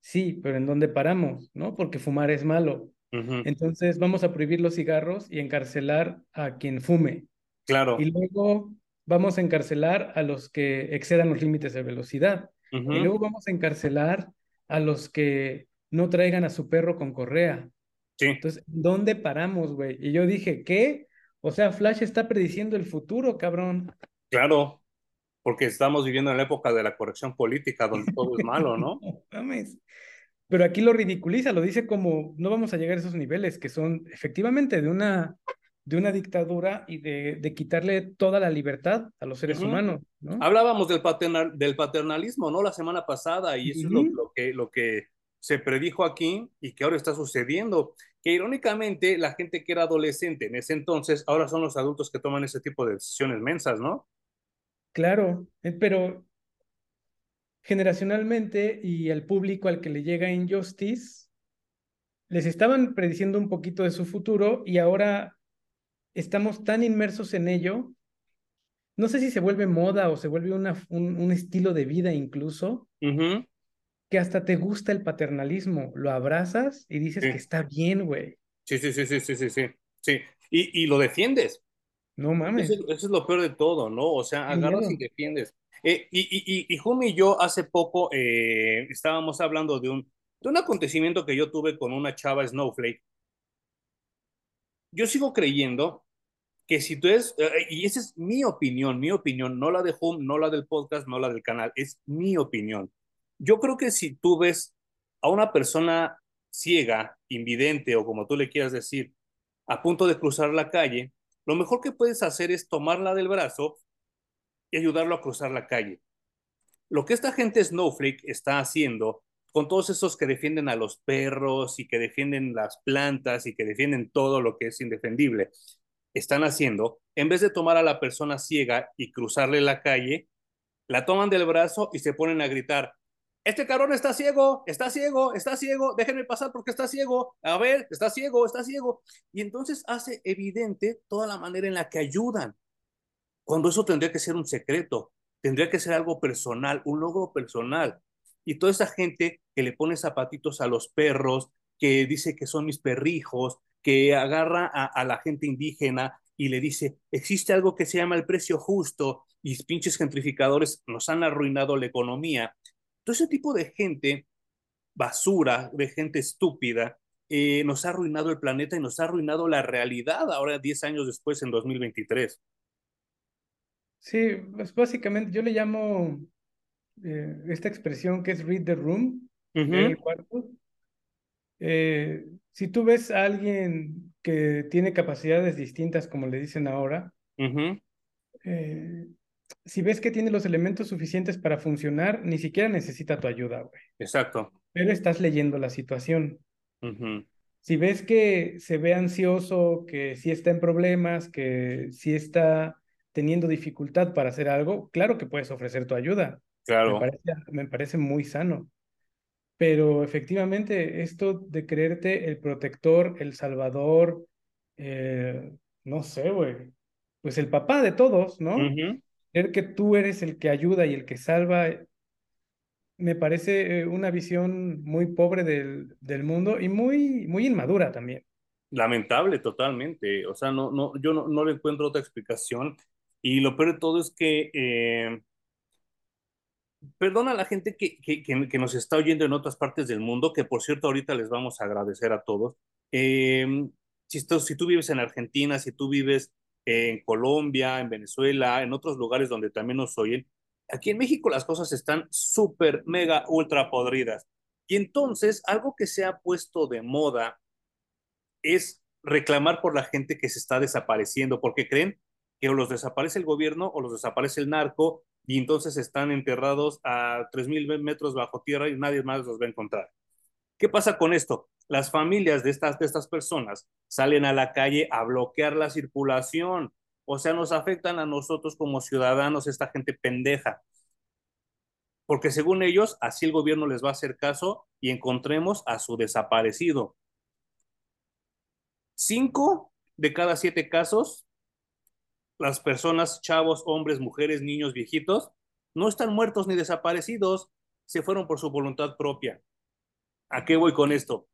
sí, pero ¿en dónde paramos? ¿No? Porque fumar es malo. Uh -huh. Entonces, vamos a prohibir los cigarros y encarcelar a quien fume. Claro. Y luego vamos a encarcelar a los que excedan los límites de velocidad. Uh -huh. Y luego vamos a encarcelar a los que no traigan a su perro con correa. Sí. Entonces, ¿dónde paramos, güey? Y yo dije, ¿qué? O sea, Flash está prediciendo el futuro, cabrón. Claro, porque estamos viviendo en la época de la corrección política, donde todo es malo, ¿no? no mames. Pero aquí lo ridiculiza, lo dice como no vamos a llegar a esos niveles que son efectivamente de una, de una dictadura y de, de quitarle toda la libertad a los seres uh -huh. humanos. ¿no? Hablábamos del, paternal, del paternalismo, ¿no? La semana pasada, y eso uh -huh. es lo, lo, que, lo que se predijo aquí y que ahora está sucediendo que irónicamente la gente que era adolescente en ese entonces, ahora son los adultos que toman ese tipo de decisiones mensas, ¿no? Claro, eh, pero generacionalmente y al público al que le llega Injustice, les estaban prediciendo un poquito de su futuro y ahora estamos tan inmersos en ello, no sé si se vuelve moda o se vuelve una, un, un, estilo de vida incluso, uh -huh que hasta te gusta el paternalismo, lo abrazas y dices sí. que está bien, güey. Sí, sí, sí, sí, sí, sí, sí, sí. Y, y lo defiendes. No mames. Eso, eso, es lo peor de todo, ¿no? O sea, agarras y defiendes. Eh, y, y, y, y Jumi y yo hace poco eh, estábamos hablando de un, de un acontecimiento que yo tuve con una chava Snowflake. Yo sigo creyendo que si tú es, eh, y esa es mi opinión, mi opinión, no la de Home, no la del podcast, no la del canal, es mi opinión yo creo que si tú ves a una persona ciega, invidente o como tú le quieras decir, a punto de cruzar la calle, lo mejor que puedes hacer es tomarla del brazo y ayudarlo a cruzar la calle. Lo que esta gente Snowflake está haciendo con todos esos que defienden a los perros y que defienden las plantas y que defienden todo lo que es indefendible, están haciendo, en vez de tomar a la persona ciega y cruzarle la calle, la toman del brazo y se ponen a gritar, este cabrón está ciego, está ciego, está ciego, déjenme pasar porque está ciego, a ver, está ciego, está ciego. Y entonces hace evidente toda la manera en la que ayudan, cuando eso tendría que ser un secreto, tendría que ser algo personal, un logro personal. y toda esa gente que le pone zapatitos a los perros, que dice que son mis perrijos, que agarra a, a la gente indígena y le dice, existe algo que se llama el precio justo y pinches gentrificadores nos han arruinado la economía. Todo ese tipo de gente basura, de gente estúpida, eh, nos ha arruinado el planeta y nos ha arruinado la realidad ahora 10 años después, en 2023. Sí, pues básicamente yo le llamo eh, esta expresión que es read the room, uh -huh. el cuarto. Eh, si tú ves a alguien que tiene capacidades distintas, como le dicen ahora, uh -huh. Si ves que tiene los elementos suficientes para funcionar, ni siquiera necesita tu ayuda, güey. Exacto. Pero estás leyendo la situación. Uh -huh. Si ves que se ve ansioso, que sí está en problemas, que sí está teniendo dificultad para hacer algo, claro que puedes ofrecer tu ayuda. Claro. Me parece, me parece muy sano. Pero efectivamente, esto de creerte el protector, el salvador, eh, no sé, güey, pues el papá de todos, ¿no? Uh -huh. Creer que tú eres el que ayuda y el que salva, me parece eh, una visión muy pobre del, del mundo y muy, muy inmadura también. Lamentable totalmente, o sea, no, no, yo no, no le encuentro otra explicación y lo peor de todo es que, eh, perdona a la gente que, que, que, nos está oyendo en otras partes del mundo, que por cierto ahorita les vamos a agradecer a todos. Eh, si, esto, si tú vives en Argentina, si tú vives en Colombia, en Venezuela, en otros lugares donde también nos oyen, aquí en México las cosas están súper, mega, ultra podridas. Y entonces, algo que se ha puesto de moda es reclamar por la gente que se está desapareciendo, porque creen que o los desaparece el gobierno o los desaparece el narco y entonces están enterrados a 3.000 metros bajo tierra y nadie más los va a encontrar. ¿Qué pasa con esto? Las familias de estas, de estas personas salen a la calle a bloquear la circulación, o sea, nos afectan a nosotros como ciudadanos esta gente pendeja. Porque según ellos, así el gobierno les va a hacer caso y encontremos a su desaparecido. Cinco de cada siete casos las personas, chavos, hombres, mujeres, niños, viejitos, no están muertos ni desaparecidos, se fueron por su voluntad propia. ¿A qué voy con esto?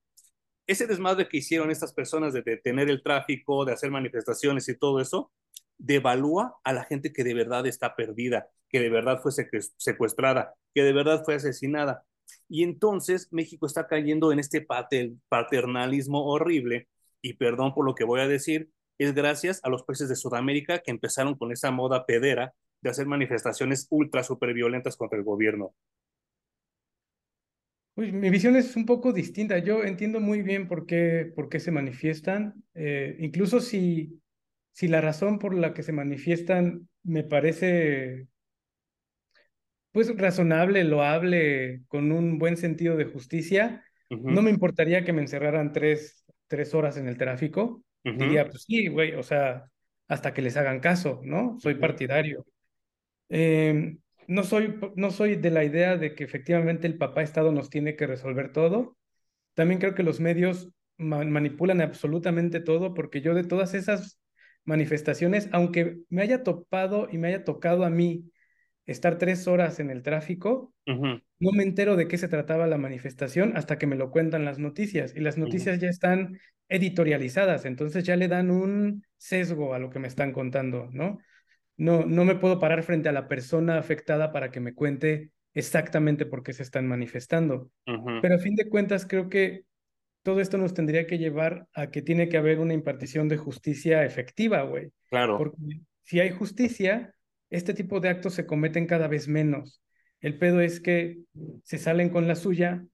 Ese desmadre que hicieron estas personas de detener el tráfico, de hacer manifestaciones y todo eso, devalúa a la gente que de verdad está perdida, que de verdad fue secuestrada, que de verdad fue asesinada. Y entonces México está cayendo en este paternalismo horrible, y perdón por lo que voy a decir, es gracias a los países de Sudamérica que empezaron con esa moda pedera de hacer manifestaciones ultra super violentas contra el gobierno. Uy, mi visión es un poco distinta. Yo entiendo muy bien por qué, por qué se manifiestan. Eh, incluso si, si la razón por la que se manifiestan me parece pues razonable, loable, con un buen sentido de justicia, uh -huh. no me importaría que me encerraran tres, tres horas en el tráfico. Uh -huh. Diría, pues sí, güey, o sea, hasta que les hagan caso, ¿no? Soy partidario. Eh, no, soy, no soy de la idea de que efectivamente el papá Estado nos tiene que resolver todo. También creo que los medios ma manipulan absolutamente todo, porque yo de todas esas manifestaciones, aunque me haya topado y me haya tocado a mí estar tres horas en el tráfico, uh -huh. no me entero de qué se trataba la manifestación hasta que me lo cuentan las noticias. Y las noticias uh -huh. ya están editorializadas, entonces ya le dan un sesgo a lo que me están contando, ¿no? No, no me puedo parar frente a la persona afectada para que me cuente exactamente por qué se están manifestando. Uh -huh. Pero a fin de cuentas, creo que todo esto nos tendría que llevar a que tiene que haber una impartición de justicia efectiva, güey. Claro. Porque si hay justicia, este tipo de actos se cometen cada vez menos. El pedo es que se salen con la suya,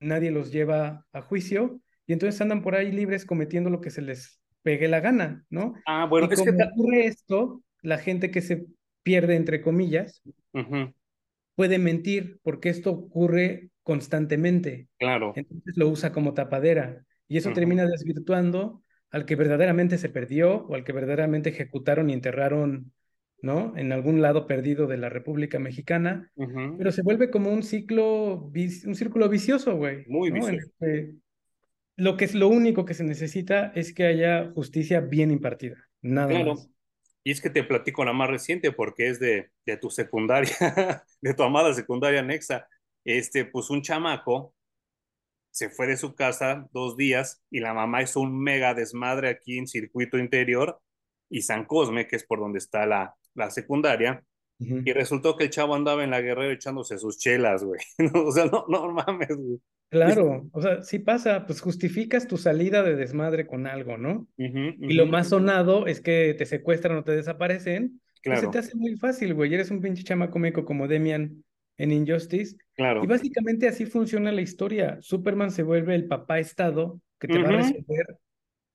nadie los lleva a juicio y entonces andan por ahí libres cometiendo lo que se les pegue la gana, ¿no? Ah, bueno, y es como que... ocurre esto, la gente que se pierde, entre comillas, uh -huh. puede mentir porque esto ocurre constantemente. Claro. Entonces lo usa como tapadera y eso uh -huh. termina desvirtuando al que verdaderamente se perdió o al que verdaderamente ejecutaron y enterraron, ¿no? En algún lado perdido de la República Mexicana, uh -huh. pero se vuelve como un ciclo, un círculo vicioso, güey. Muy ¿no? vicioso. Este, lo que es lo único que se necesita es que haya justicia bien impartida, nada claro. más. Y es que te platico la más reciente porque es de, de tu secundaria, de tu amada secundaria anexa. este, pues un chamaco se fue de su casa dos días y la mamá hizo un mega desmadre aquí en circuito interior y San Cosme, que es por donde está la, la secundaria, Y resultó que el chavo andaba en la guerrera echándose sus chelas, güey. o sea, no, no mames, güey. Claro, o sea, sí pasa, pues justificas tu salida de desmadre con algo, ¿no? Y lo más sonado es que te secuestran o te desaparecen, pues se te Claro, hace muy fácil, güey. Eres un pinche chamaco meco como Demian en Injustice. Y claro. básicamente así funciona la historia. Superman se vuelve el papá estado que te va a resolver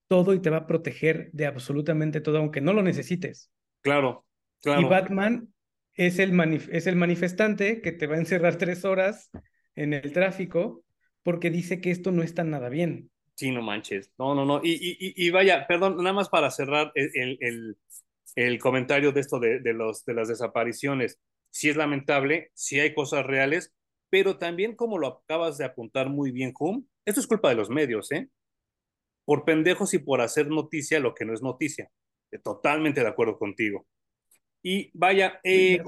todo y te va a proteger de absolutamente todo, aunque no lo necesites. Claro, Y claro. Batman es el, es el manifestante que te va a encerrar tres horas en el tráfico porque dice que esto no está nada bien. Sí, no manches. No, no, no. Y, y, y vaya, perdón, nada más para cerrar el, el, el, el comentario de esto de, de, los, de las desapariciones. Sí es lamentable, sí hay cosas reales, pero también como lo acabas de apuntar muy bien, Hum, esto es culpa de los medios, ¿eh? Por pendejos y por hacer noticia lo que no es noticia. Totalmente de acuerdo contigo. Y vaya, eh.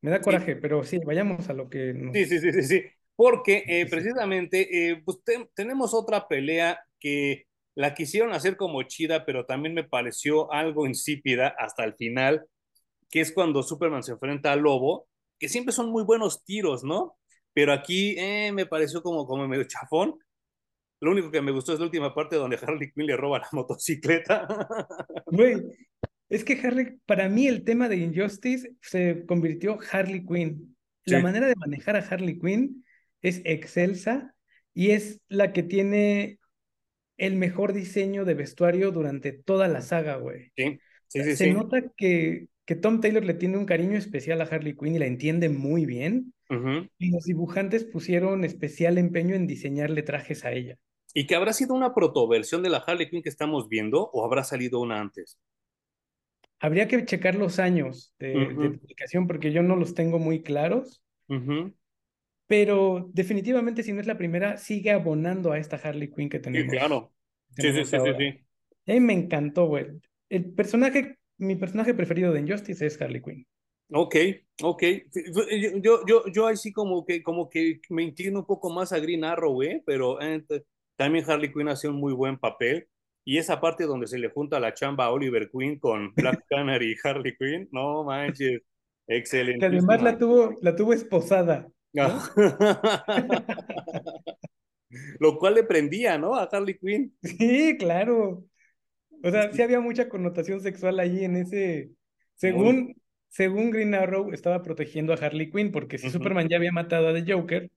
Me da sí, coraje, pero sí, vayamos a lo que sí, sí, nos... sí, sí, sí. porque eh, Sí. precisamente eh, pues te, tenemos otra pelea que la quisieron hacer como chida, pero también me pareció algo insípida hasta el final, que es cuando Superman se enfrenta al lobo, que siempre son muy buenos tiros, ¿no? Pero aquí eh, me pareció como, como medio chafón. Lo único que me gustó es la última parte donde Harley Quinn le roba la motocicleta. Güey, es que Harley, para mí el tema de Injustice se convirtió Harley Quinn. La manera de manejar a Harley Quinn es excelsa y es la que tiene el mejor diseño de vestuario durante toda la saga, güey. sí, sí, sí, Se sí. nota que, que Tom Taylor le tiene un cariño especial a Harley Quinn y la entiende muy bien. Uh -huh. Y los dibujantes pusieron especial empeño en diseñarle trajes a ella. ¿Y que habrá sido una protoversión de la Harley Quinn que estamos viendo o habrá salido una antes? Habría que checar los años de, Uh de -huh. publicación porque yo no los tengo muy claros, Uh -huh. pero definitivamente si no es la primera, sigue abonando a esta Harley Quinn que Sí, tenemos, claro. que Sí, sí, tenemos sí, sí, sí. A mí me encantó, güey. El personaje, mi personaje preferido de Injustice es Harley Quinn. Ok, ok. Yo, yo, yo ahí sí como que, como que me inclino un poco más a Green Arrow, ¿eh? Pero eh, también Harley Quinn hace un muy buen papel. Y esa parte donde se le junta la chamba a Oliver Queen con Black Canary y Harley Quinn, no manches, Que además la tuvo, la tuvo esposada, ¿no? Lo cual le prendía, ¿no? A Harley Quinn. Sí, claro. O sea, sí había mucha connotación sexual ahí en ese. Muy. Según, según Green Arrow, estaba protegiendo a Harley Quinn, porque si. Superman ya había matado a The Joker,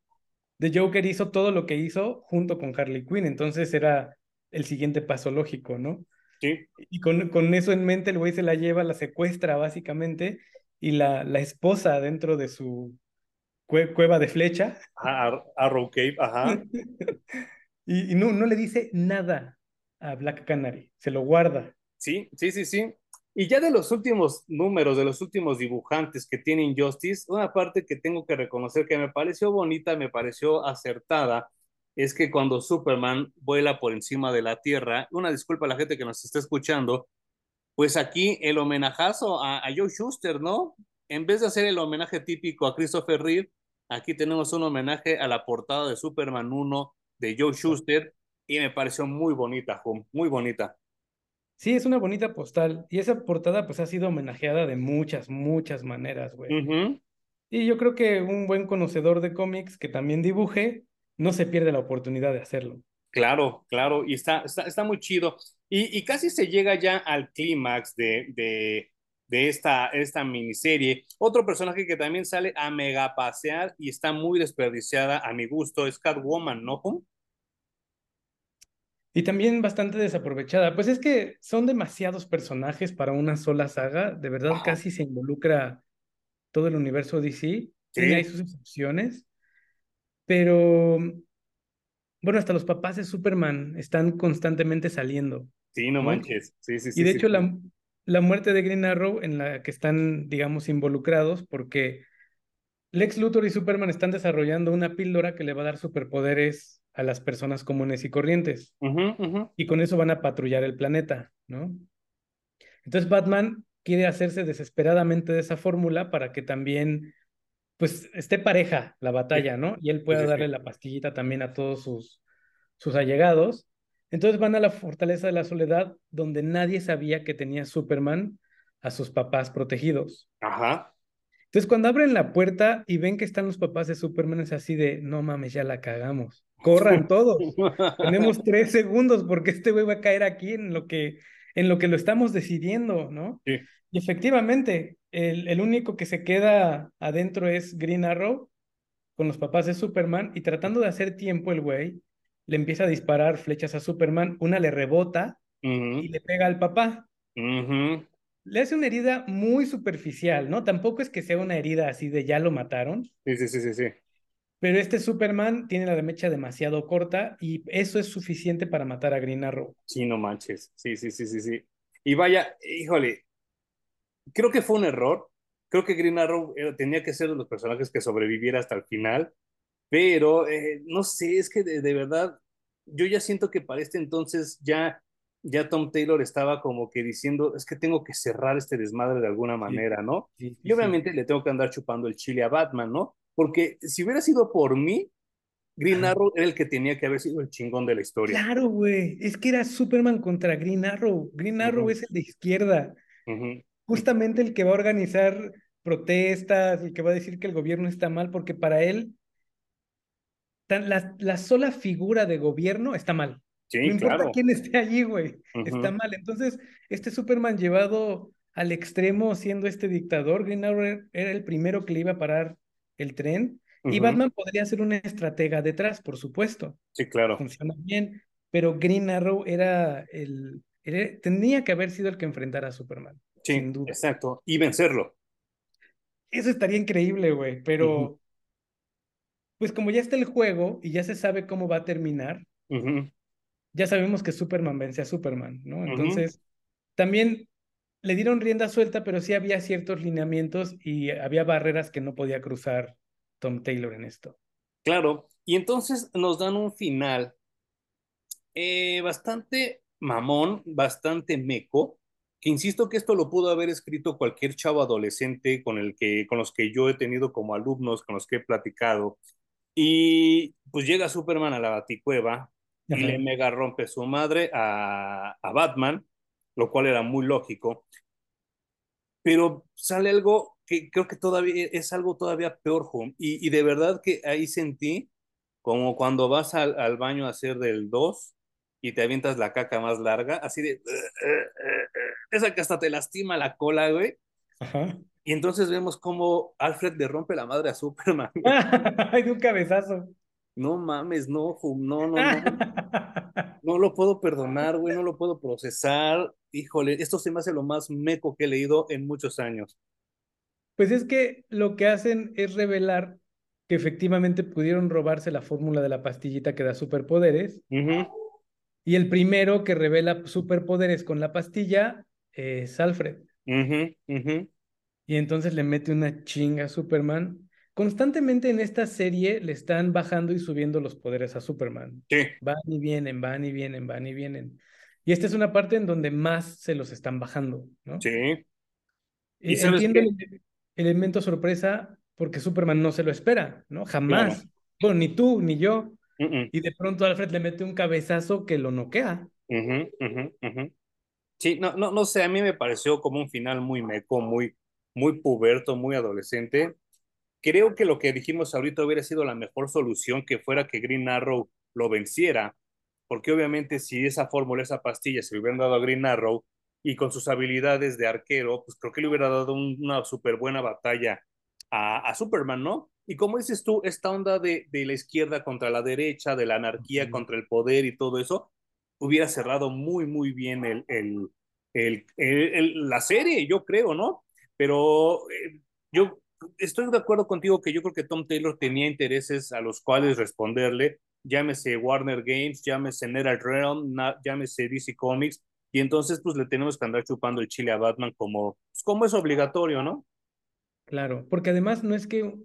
The Joker hizo todo lo que hizo junto con Harley Quinn, entonces era el siguiente paso lógico, ¿no? Sí, Y con, con eso en mente, el güey se la lleva, la secuestra básicamente, y la, la esposa dentro de su cue- cueva de flecha, a, Arrow Cave, ajá. y, y no, no le dice nada a Black Canary, se lo guarda. Sí, sí, sí, sí. Y ya de los últimos números, de los últimos dibujantes que tienen Justice, una parte que tengo que reconocer que me pareció bonita, me pareció acertada, es que cuando Superman vuela por encima de la Tierra, una disculpa a la gente que nos está escuchando, pues aquí el homenajazo a, a Joe Schuster, ¿no? En vez de hacer el homenaje típico a Christopher Reeve, aquí tenemos un homenaje a la portada de Superman 1 de Joe Schuster y me pareció muy bonita, Hum, muy bonita. Sí, es una bonita postal, y esa portada pues ha sido homenajeada de muchas, muchas maneras, güey. Uh -huh. Y yo creo que un buen conocedor de cómics que también dibuje, no se pierde la oportunidad de hacerlo. Claro, claro, y está, está, está muy chido. Y, y, casi se llega ya al clímax de, de, de, esta, esta miniserie. Otro personaje que también sale a mega pasear y está muy desperdiciada a mi gusto es Catwoman, ¿no? Y también bastante desaprovechada. Pues es que son demasiados personajes para una sola saga. De verdad, casi se involucra todo el universo DC. Tiene Sí. ahí sus excepciones. Pero, bueno, hasta los papás de Superman están constantemente saliendo. Sí, no, ¿no? manches. Sí, sí, sí. Y de sí, hecho, sí. La, la muerte de Green Arrow, en la que están, digamos, involucrados, porque Lex Luthor y Superman están desarrollando una píldora que le va a dar superpoderes a las personas comunes y corrientes. Uh -huh, uh -huh. Y con eso van a patrullar el planeta, ¿no? Entonces Batman quiere hacerse desesperadamente de esa fórmula para que también pues esté pareja la batalla, ¿no? Y él sí, pueda sí, darle sí. la pastillita también a todos sus, sus allegados. Entonces van a la fortaleza de la soledad donde nadie sabía que tenía Superman a sus papás protegidos. Ajá. Entonces cuando abren la puerta y ven que están los papás de Superman es así de, no mames, ya la cagamos. Corran todos. Tenemos tres segundos porque este güey va a caer aquí en lo que, en lo que lo estamos decidiendo, ¿no? Sí. Y efectivamente, el, el único que se queda adentro es Green Arrow con los papás de Superman y tratando de hacer tiempo el güey le empieza a disparar flechas a Superman, una le rebota y le pega al papá. Le hace una herida muy superficial, ¿no? Tampoco es que sea una herida así de ya lo mataron, Sí, sí, sí, sí, sí. pero este Superman tiene la mecha demasiado corta y eso es suficiente para matar a Green Arrow. Sí, no manches. Sí, sí, sí, sí, sí. Y vaya, híjole, creo que fue un error. Creo que Green Arrow era- tenía que ser de los personajes que sobreviviera hasta el final, pero eh, no sé, es que de, de verdad, yo ya siento que para este entonces ya, ya Tom Taylor estaba como que diciendo, es que tengo que cerrar este desmadre de alguna manera, ¿no? sí, sí, Y sí. obviamente le tengo que andar chupando el chile a Batman, ¿no? Porque si hubiera sido por mí, Green. Arrow era el que tenía que haber sido el chingón de la historia. Claro, güey. Es que era Superman contra Green Arrow. Green Arrow Ujú, es el de izquierda. ujú. Justamente el que va a organizar protestas, el que va a decir que el gobierno está mal, porque para él tan- la, la sola figura de gobierno está mal. No Sí, importa claro. quién esté allí, güey, está mal. Entonces, este Superman llevado al extremo siendo este dictador, Green Arrow era el primero que le iba a parar el tren y. Batman podría ser una estratega detrás, por supuesto. Sí, claro. Funciona bien, pero Green Arrow era el, era- tenía que haber sido el que enfrentara a Superman, Sí, sin duda. exacto. Y vencerlo. Eso estaría increíble, güey, pero pues como ya está el juego y ya se sabe cómo va a terminar, ya sabemos que Superman vence a Superman, ¿no? Entonces, también le dieron rienda suelta, pero sí había ciertos lineamientos y había barreras que no podía cruzar Tom Taylor en esto. Claro. Y entonces nos dan un final eh, bastante mamón, bastante meco, que insisto que esto lo pudo haber escrito cualquier chavo adolescente con el que, con los que yo he tenido como alumnos, con los que he platicado. Y pues llega Superman a la Baticueva y le Ajá. mega rompe su madre a, a Batman, lo cual era muy lógico. Pero sale algo que creo que todavía es algo todavía peor, Hum. Y, y de verdad que ahí sentí como cuando vas al, al baño a hacer del 2 y te avientas la caca más larga, así de... Esa que hasta te lastima la cola, güey. Ajá. Y entonces vemos cómo Alfred le rompe la madre a Superman. Ay, de un cabezazo. No mames, no, no, no, no. No lo puedo perdonar, güey, no lo puedo procesar. Híjole, esto se me hace lo más meco que he leído en muchos años. Pues es que lo que hacen es revelar que efectivamente pudieron robarse la fórmula de la pastillita que da superpoderes. Ujú, Y el primero que revela superpoderes con la pastilla es Alfred. ujú, ujú. Y entonces le mete una chinga a Superman. Constantemente en esta serie le están bajando y subiendo los poderes a Superman. Sí, Van y vienen, van y vienen, van y vienen. Y esta es una parte en donde más se los están bajando, ¿no? sí. ¿Y Entiendo el elemento sorpresa porque Superman no se lo espera, ¿no? Claro. Jamás. Bueno, ni tú, ni yo. Y de pronto Alfred le mete un cabezazo que lo noquea. ujú. Sí, no, no, no sé, a mí me pareció como un final muy meco, muy, muy puberto, muy adolescente. Creo que lo que dijimos ahorita hubiera sido la mejor solución que fuera que Green Arrow lo venciera, porque obviamente si esa fórmula, esa pastilla se le hubieran dado a Green Arrow y con sus habilidades de arquero, pues creo que le hubiera dado un- una súper buena batalla a, a Superman, ¿no? Y como dices tú, esta onda de, de la izquierda contra la derecha, de la anarquía contra el poder y todo eso, hubiera cerrado muy, muy bien el, el, el, el- la serie, yo creo, ¿no? Pero eh, yo estoy de acuerdo contigo que yo creo que Tom Taylor tenía intereses a los cuales responderle, llámese Warner Games, llámese NetherRealm, na- llámese DC Comics, y entonces pues le tenemos que andar chupando el chile a Batman como, pues, como es obligatorio, ¿no? Claro, porque además no es que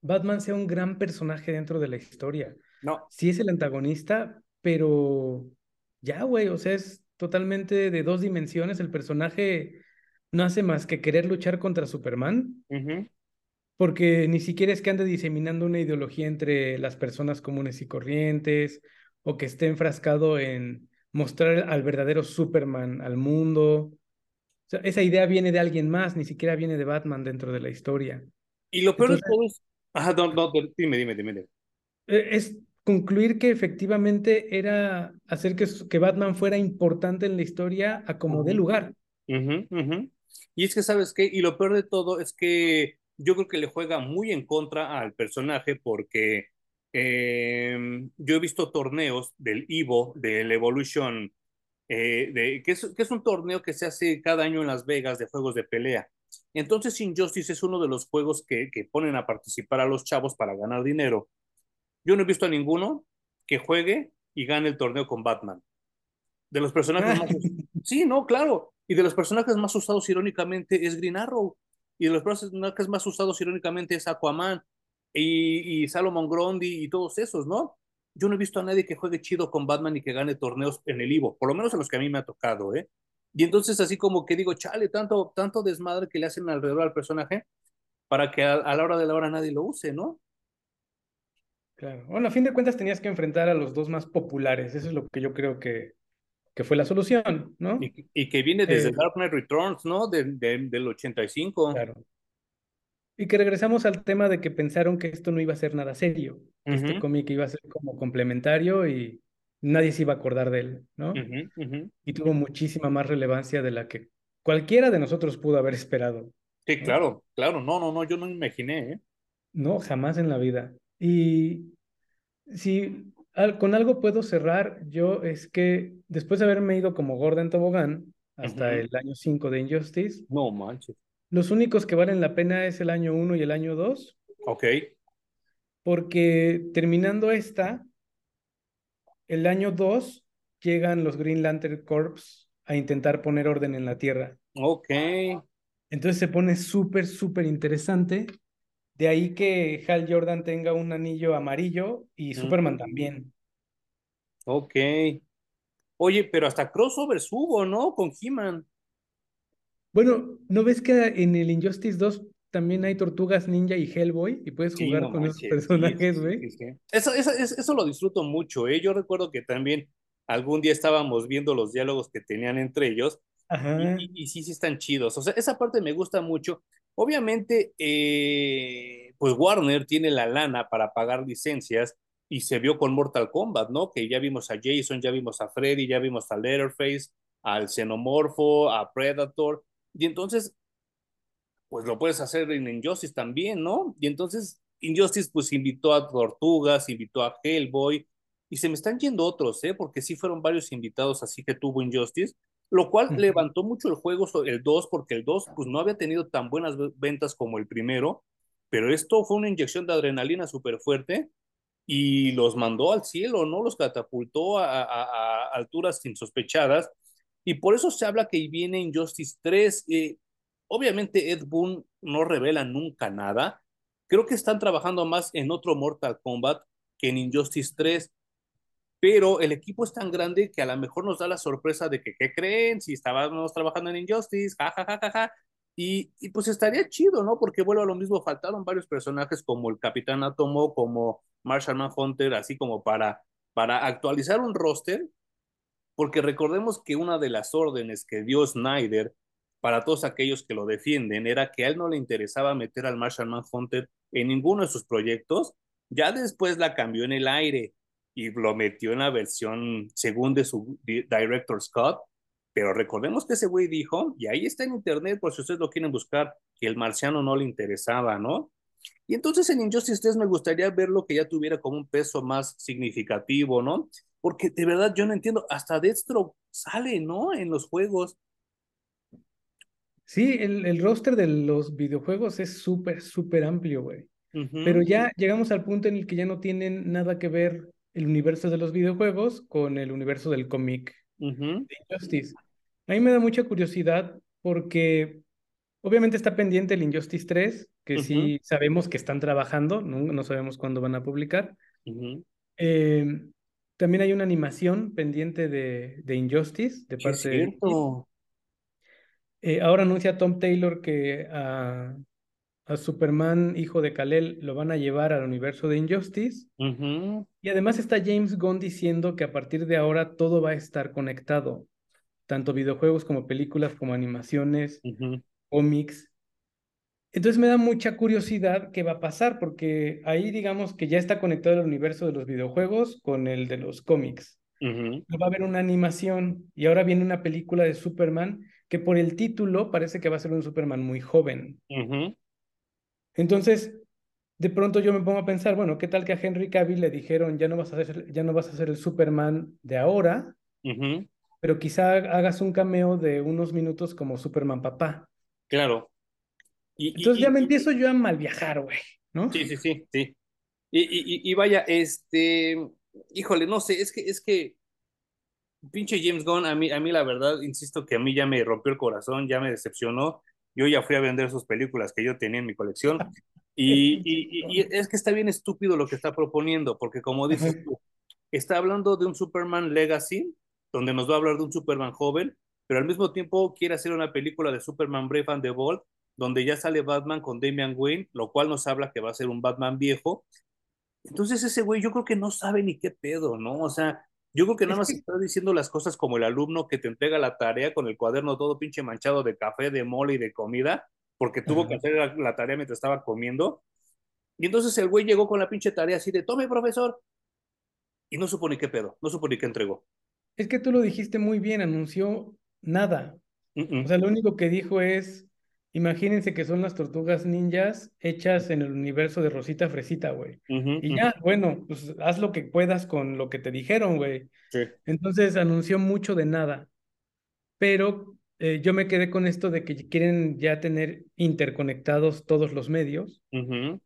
Batman sea un gran personaje dentro de la historia. No. Sí es el antagonista, pero ya, güey, o sea, es totalmente de dos dimensiones. El personaje no hace más que querer luchar contra Superman Ujú. porque ni siquiera es que ande diseminando una ideología entre las personas comunes y corrientes, o que esté enfrascado en mostrar al verdadero Superman al mundo. O sea, esa idea viene de alguien más, ni siquiera viene de Batman dentro de la historia. Y lo peor de todo es... Ajá, no, no, dime, dime, dime. Eh, es concluir que efectivamente era hacer que, que Batman fuera importante en la historia a como de lugar. Y es que, ¿sabes qué? Y lo peor de todo es que yo creo que le juega muy en contra al personaje porque eh, yo he visto torneos del Evo, del Evolution, eh, de, que, es, que es un torneo que se hace cada año en Las Vegas de juegos de pelea. Entonces Injustice es uno de los juegos que, que ponen a participar a los chavos para ganar dinero. Yo no he visto a ninguno que juegue y gane el torneo con Batman. De los personajes más... Sí, no, claro. Y de los personajes más usados irónicamente es Green Arrow. Y de los personajes más usados irónicamente es Aquaman y, y Salomon Grundy y todos esos, ¿no? Yo no he visto a nadie que juegue chido con Batman y que gane torneos en el Ivo, por lo menos a los que a mí me ha tocado, ¿eh? Y entonces así como que digo, chale, tanto, tanto desmadre que le hacen alrededor al personaje para que a, a la hora de la hora nadie lo use, ¿no? Claro. Bueno, a fin de cuentas tenías que enfrentar a los dos más populares. Eso es lo que yo creo que, que fue la solución, ¿no? Y, que viene desde eh, Dark Knight Returns, ¿no? De, del 85. Claro. Y que regresamos al tema de que pensaron que esto no iba a ser nada serio. Este cómic iba a ser como complementario y nadie se iba a acordar de él, ¿no? Y tuvo muchísima más relevancia de la que cualquiera de nosotros pudo haber esperado. Sí, claro, claro. No, no, no, yo no me imaginé, ¿eh? No, jamás en la vida. Y si con algo puedo cerrar, yo es que después de haberme ido como Gordon Tobogán hasta el año 5 de Injustice. No manches. Los únicos que valen la pena es el año 1 y el año 2. Ok. Porque terminando esta, el año 2 llegan los Green Lantern Corps a intentar poner orden en la Tierra. Ok. Entonces se pone súper, súper interesante. De ahí que Hal Jordan tenga un anillo amarillo y Superman también. Ok. Oye, pero hasta crossover hubo, ¿no? Con He-Man. Bueno, ¿no ves que en el Injustice 2 también hay Tortugas Ninja y Hellboy y puedes jugar con esos personajes, güey? eso, eso, eso, lo disfruto mucho, ¿eh? Yo recuerdo que también algún día estábamos viendo los diálogos que tenían entre ellos y, sí, sí están chidos. O sea, esa parte me gusta mucho. Obviamente, eh, pues Warner tiene la lana para pagar licencias y se vio con Mortal Kombat, ¿no? Que ya vimos a Jason, ya vimos a Freddy, ya vimos a Letterface, al Xenomorfo, a Predator. Y entonces, pues lo puedes hacer en Injustice también, ¿no? Y entonces Injustice pues invitó a Tortugas, invitó a Hellboy, y se me están yendo otros, ¿eh? Porque sí fueron varios invitados así que tuvo Injustice, lo cual levantó mucho el juego, el 2, porque el 2 pues no había tenido tan buenas ventas como el primero, pero esto fue una inyección de adrenalina súper fuerte y los mandó al cielo, ¿no? Los catapultó a, a, alturas insospechadas y por eso se habla que viene Injustice 3. Eh, obviamente Ed Boon no revela nunca nada. Creo que están trabajando más en otro Mortal Kombat que en Injustice 3 pero el equipo es tan grande que a lo mejor nos da la sorpresa de que, ¿qué creen? Si estábamos trabajando en Injustice, jajajaja, ja, ja, ja, y, y, pues estaría chido, ¿no? Porque vuelvo a lo mismo, faltaron varios personajes como el Capitán Atomo, como Marshall Manhunter, así como para, para actualizar un roster, porque recordemos que una de las órdenes que dio Snyder para todos aquellos que lo defienden era que a él no le interesaba meter al Marshall Manhunter en ninguno de sus proyectos, ya después la cambió en el aire, y lo metió en la versión según de su director Scott. Pero recordemos que ese güey dijo, y ahí está en internet por si ustedes lo quieren buscar, que el marciano no le interesaba, ¿no? Y entonces en Injustice 3 me gustaría verlo que ya tuviera como un peso más significativo, ¿no? Porque de verdad yo no entiendo, hasta Deathstroke sale, ¿no? En los juegos. Sí, el, el roster de los videojuegos es súper, súper amplio, güey. Pero ya llegamos al punto en el que ya no tienen nada que ver el universo de los videojuegos con el universo del cómic de Injustice. A mí me da mucha curiosidad porque obviamente está pendiente el Injustice 3, que sí sabemos que están trabajando, no, sabemos cuándo van a publicar. Em, también hay una animación pendiente de, de Injustice de parte de... Eh, ahora anuncia Tom Taylor que a, a Superman, hijo de Kal-El, lo van a llevar al universo de Injustice. Y además está James Gunn diciendo que a partir de ahora todo va a estar conectado, tanto videojuegos como películas, como animaciones, cómics. Entonces me da mucha curiosidad qué va a pasar, porque ahí digamos que ya está conectado el universo de los videojuegos con el de los cómics. Va a haber una animación y ahora viene una película de Superman que por el título parece que va a ser un Superman muy joven. Entonces, de pronto yo me pongo a pensar, bueno, ¿qué tal que a Henry Cavill le dijeron, ya no vas a ser, ya no vas a ser el Superman de ahora, pero quizá hagas un cameo de unos minutos como Superman papá? Claro. Y, Entonces y, ya y- me empiezo yo a mal viajar, güey, ¿no? sí, sí, sí, sí. Y, y, y y vaya, este, híjole, no sé, es que, es que pinche James Gunn, a mí, a mí la verdad, insisto que a mí ya me rompió el corazón, ya me decepcionó. Yo ya fui a vender sus películas que yo tenía en mi colección. Y, y, y y es que está bien estúpido lo que está proponiendo, porque como dices tú, está hablando de un Superman Legacy, donde nos va a hablar de un Superman joven, pero al mismo tiempo quiere hacer una película de Superman Brave and the Bold, donde ya sale Batman con Damian Wayne, lo cual nos habla que va a ser un Batman viejo. Entonces ese güey yo creo que no sabe ni qué pedo, ¿no? O sea, yo creo que nada más está diciendo las cosas como el alumno que te entrega la tarea con el cuaderno todo pinche manchado de café, de mole y de comida, porque tuvo que hacer la, la tarea mientras estaba comiendo. Y entonces el güey llegó con la pinche tarea así de, tome, profesor, y no supo ni qué pedo, no supo ni qué entregó. Es que tú lo dijiste muy bien, anunció nada. O sea, lo único que dijo es, imagínense que son las tortugas ninjas hechas en el universo de Rosita Fresita, güey. Y ya, bueno, pues haz lo que puedas con lo que te dijeron, güey. sí, Entonces anunció mucho de nada, pero eh, yo me quedé con esto de que quieren ya tener interconectados todos los medios. ujú,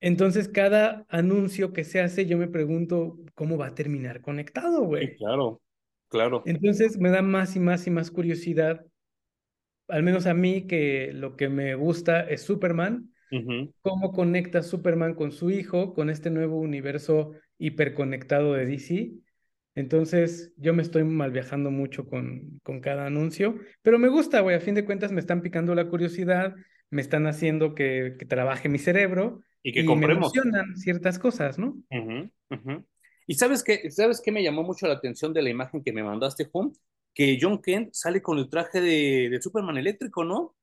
Entonces cada anuncio que se hace, yo me pregunto cómo va a terminar conectado, sí, güey. claro, claro. Entonces me da más y más y más curiosidad, al menos a mí, que lo que me gusta es Superman, cómo conecta Superman con su hijo, con este nuevo universo hiperconectado de DC. Entonces, yo me estoy mal viajando mucho con, con cada anuncio, pero me gusta, güey, a fin de cuentas me están picando la curiosidad, me están haciendo que, que trabaje mi cerebro Y que y me emocionan ciertas cosas, ¿no? ¿Y sabes qué? ¿Sabes qué me llamó mucho la atención de la imagen que me mandaste, Juan? Que John Kent sale con el traje de, de Superman eléctrico, ¿no?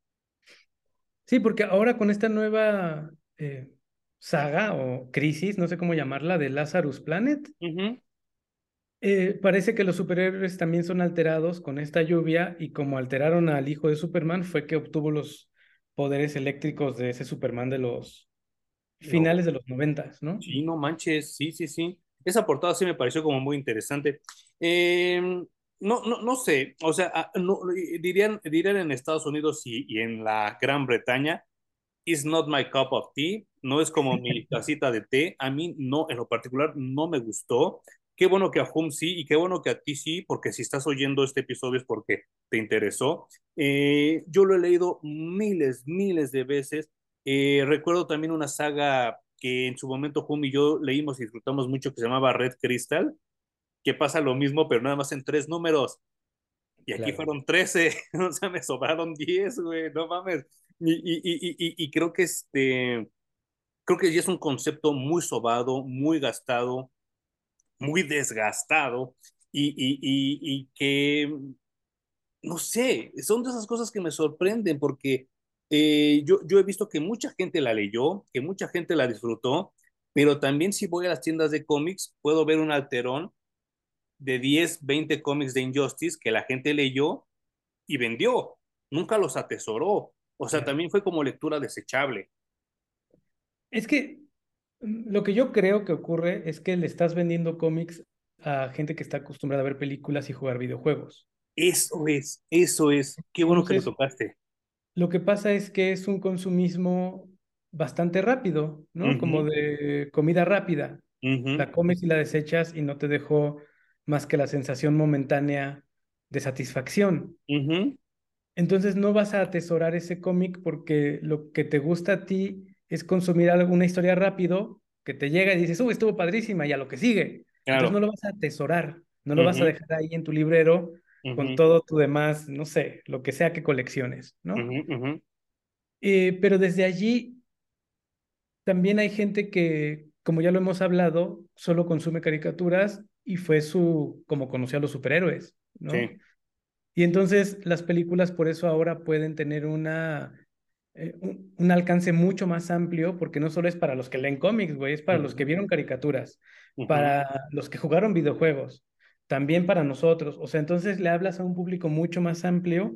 Sí, porque ahora con esta nueva eh, saga o crisis, no sé cómo llamarla, de Lazarus Planet, eh, parece que los superhéroes también son alterados con esta lluvia y como alteraron al hijo de Superman fue que obtuvo los poderes eléctricos de ese Superman de los No, finales de los noventas, ¿no? sí, no manches, sí, sí, sí. Esa portada sí me pareció como muy interesante. Eh, no, no, no sé, o sea, ah, no, dirían, dirían en Estados Unidos y, y en la Gran Bretaña, it's not my cup of tea, no es como mi tacita de té, a mí no, en lo particular no me gustó. Qué bueno que a Hum sí y qué bueno que a ti sí, porque si estás oyendo este episodio es porque te interesó. Eh, yo lo he leído miles, miles de veces. Eh, recuerdo también una saga que en su momento Hum y yo leímos y disfrutamos mucho que se llamaba Red Crystal, que pasa lo mismo, pero nada más en tres números. Y aquí Claro. fueron 13, o sea, me sobraron 10, güey, no mames. Y, y, y, y, creo que este, creo que ya es un concepto muy sobado, muy gastado, muy desgastado y, y, y, y que, no sé, son de esas cosas que me sorprenden porque eh, yo, yo he visto que mucha gente la leyó, que mucha gente la disfrutó, pero también si voy a las tiendas de cómics puedo ver un alterón de 10, 20 cómics de Injustice que la gente leyó y vendió, nunca los atesoró. O sea, también fue como lectura desechable. Es que mm, lo que yo creo que ocurre es que le estás vendiendo cómics a gente que está acostumbrada a ver películas y jugar videojuegos. Eso es, eso es. Qué bueno que lo tocaste. Lo que pasa es que es un consumismo bastante rápido, ¿no? Como de comida rápida. La comes y la desechas y no te dejó más que la sensación momentánea de satisfacción. Entonces no vas a atesorar ese cómic porque lo que te gusta a ti es consumir alguna historia rápido que te llega y dices, uy, estuvo padrísima y a lo que sigue. Entonces no lo vas a atesorar, no lo vas a dejar ahí en tu librero con todo tu demás, no sé, lo que sea que colecciones, ¿no? Eh, pero desde allí también hay gente que, como ya lo hemos hablado, solo consume caricaturas y fue su, como conoció a los superhéroes, ¿no? Sí. Y entonces las películas por eso ahora pueden tener una, eh, un, un, alcance mucho más amplio, porque no solo es para los que leen cómics, güey, es para uh -huh. los que vieron caricaturas, uh -huh. para los que jugaron videojuegos, también para nosotros. O sea, entonces le hablas a un público mucho más amplio,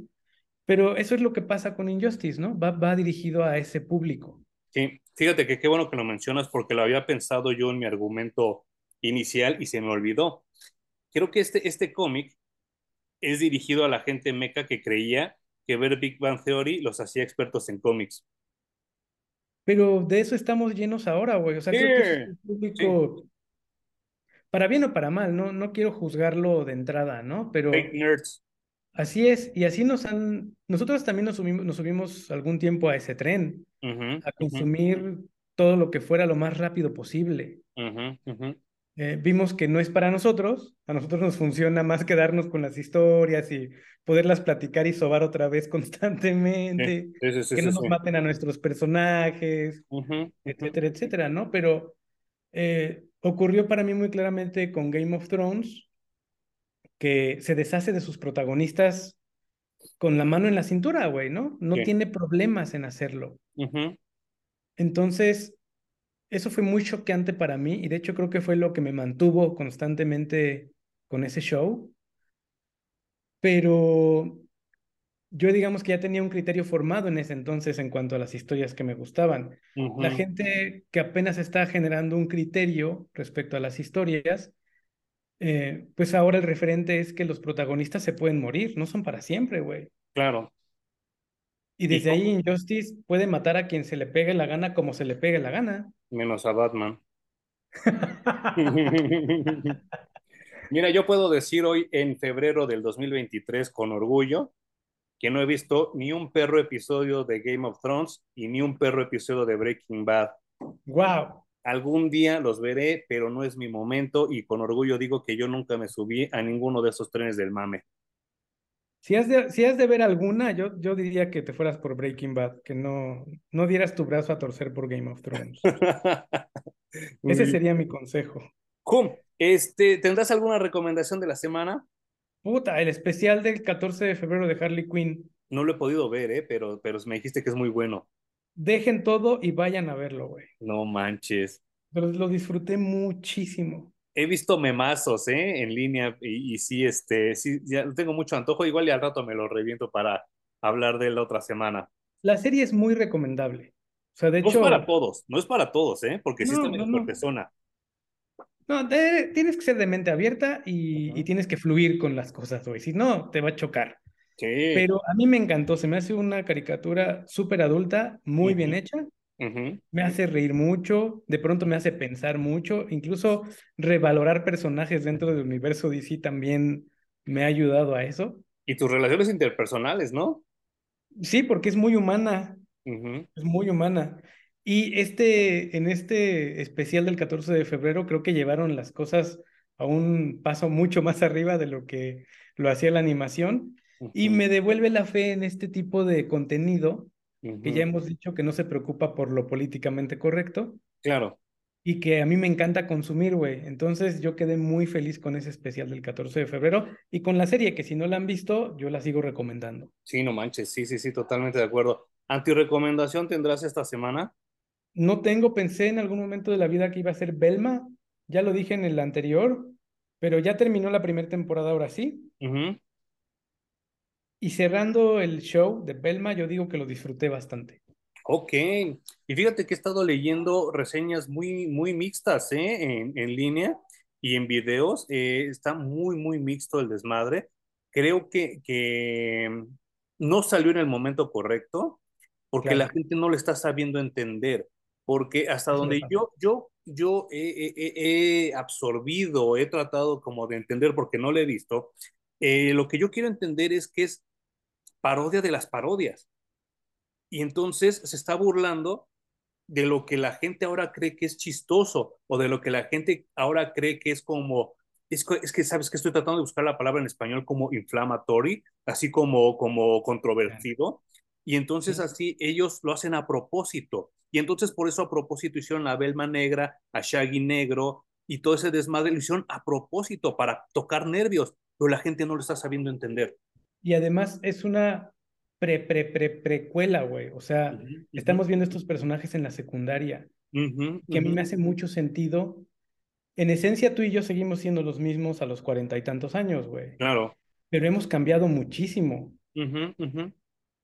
pero eso es lo que pasa con Injustice, ¿no? Va, va dirigido a ese público. Sí, fíjate que qué bueno que lo mencionas porque lo había pensado yo en mi argumento inicial y se me olvidó. Creo que este, este cómic es dirigido a la gente meca que creía que ver Big Bang Theory los hacía expertos en cómics. Pero de eso estamos llenos ahora, güey. O sea, sí, creo que es un público, sí. para bien o para mal, no, no quiero juzgarlo de entrada, ¿no? Pero Fake nerds. así es, y así nos han, nosotros también nos subimos, nos subimos algún tiempo a ese tren, uh -huh, a consumir uh -huh. todo lo que fuera lo más rápido posible. Uh -huh, eh, vimos que no es para nosotros, a nosotros nos funciona más quedarnos con las historias y poderlas platicar y sobar otra vez constantemente, sí, sí, sí, que no nos maten a nuestros personajes, etcétera, etcétera, ¿no? Pero eh, ocurrió para mí muy claramente con Game of Thrones, que se deshace de sus protagonistas con la mano en la cintura, güey, ¿no? No tiene problemas en hacerlo. Entonces, eso fue muy choqueante para mí y de hecho creo que fue lo que me mantuvo constantemente con ese show. Pero yo digamos que ya tenía un criterio formado en ese entonces en cuanto a las historias que me gustaban. Uh -huh. La gente que apenas está generando un criterio respecto a las historias, eh, pues ahora el referente es que los protagonistas se pueden morir, no son para siempre, güey. Claro. Y desde ¿Y ahí Injustice puede matar a quien se le pegue la gana como se le pegue la gana. Menos a Batman. Mira, yo puedo decir hoy en febrero del 2023 con orgullo que no he visto ni un perro episodio de Game of Thrones y ni un perro episodio de Breaking Bad. Wow. Algún día los veré, pero no es mi momento y con orgullo digo que yo nunca me subí a ninguno de esos trenes del mame. Si has, de, si has de ver alguna, yo, yo diría que te fueras por Breaking Bad, que no, no dieras tu brazo a torcer por Game of Thrones. Ese sería mi consejo. Este, ¿Tendrás alguna recomendación de la semana? Puta, el especial del 14 de febrero de Harley Quinn. No lo he podido ver, ¿eh? pero, pero me dijiste que es muy bueno. Dejen todo y vayan a verlo, güey. No manches. Pero lo disfruté muchísimo he visto memazos ¿eh? en línea y, y, sí, este, sí, ya tengo mucho antojo, igual y al rato me lo reviento para hablar de la otra semana. La serie es muy recomendable. O sea, de no hecho... es para todos, no es para todos, ¿eh? porque no, sí está no, persona. No, tienes que ser de mente abierta y, uh -huh. y, tienes que fluir con las cosas, güey. Si no, te va a chocar. Sí. Pero a mí me encantó, se me hace una caricatura súper adulta, muy uh -huh. bien hecha. Uh -huh. Me hace reír mucho, de pronto me hace pensar mucho, incluso revalorar personajes dentro del universo DC también me ha ayudado a eso. Y tus relaciones interpersonales, ¿no? Sí, porque es muy humana. Uh -huh. Es muy humana. Y este, en este especial del 14 de febrero, creo que llevaron las cosas a un paso mucho más arriba de lo que lo hacía la animación. Uh -huh. Y me devuelve la fe en este tipo de contenido Uh -huh. que ya hemos dicho que no se preocupa por lo políticamente correcto. Claro. Y que a mí me encanta consumir, güey. Entonces yo quedé muy feliz con ese especial del 14 de febrero y con la serie, que si no la han visto, yo la sigo recomendando. Sí, no manches, sí, sí, sí, totalmente de acuerdo. ¿Antirecomendación tendrás esta semana? No tengo, pensé en algún momento de la vida que iba a ser Belma, ya lo dije en el anterior, pero ya terminó la primera temporada ahora sí. Uh -huh. Y cerrando el show de Belma, yo digo que lo disfruté bastante. Ok, y fíjate que he estado leyendo reseñas muy, muy mixtas ¿eh? en, en línea y en videos. Eh, está muy, muy mixto el desmadre. Creo que, que no salió en el momento correcto porque claro. la gente no lo está sabiendo entender. Porque hasta donde yo, yo, yo he, he, he, absorbido, he tratado como de entender porque no lo he visto, eh, lo que yo quiero entender es que es parodia de las parodias. Y entonces se está burlando de lo que la gente ahora cree que es chistoso o de lo que la gente ahora cree que es como, es, es que sabes que estoy tratando de buscar la palabra en español como inflammatory, así como, como controvertido. Y entonces así ellos lo hacen a propósito. Y entonces por eso a propósito hicieron a Belma negra, a Shaggy negro y todo ese desmadre lo hicieron a propósito para tocar nervios, pero la gente no lo está sabiendo entender. Y además es una pre, pre, pre, precuela, güey. O sea, uh -huh, estamos viendo estos personajes en la secundaria, uh -huh, que a mí me hace mucho sentido. En esencia, tú y yo seguimos siendo los mismos a los cuarenta y tantos años, güey. Claro. Pero hemos cambiado muchísimo.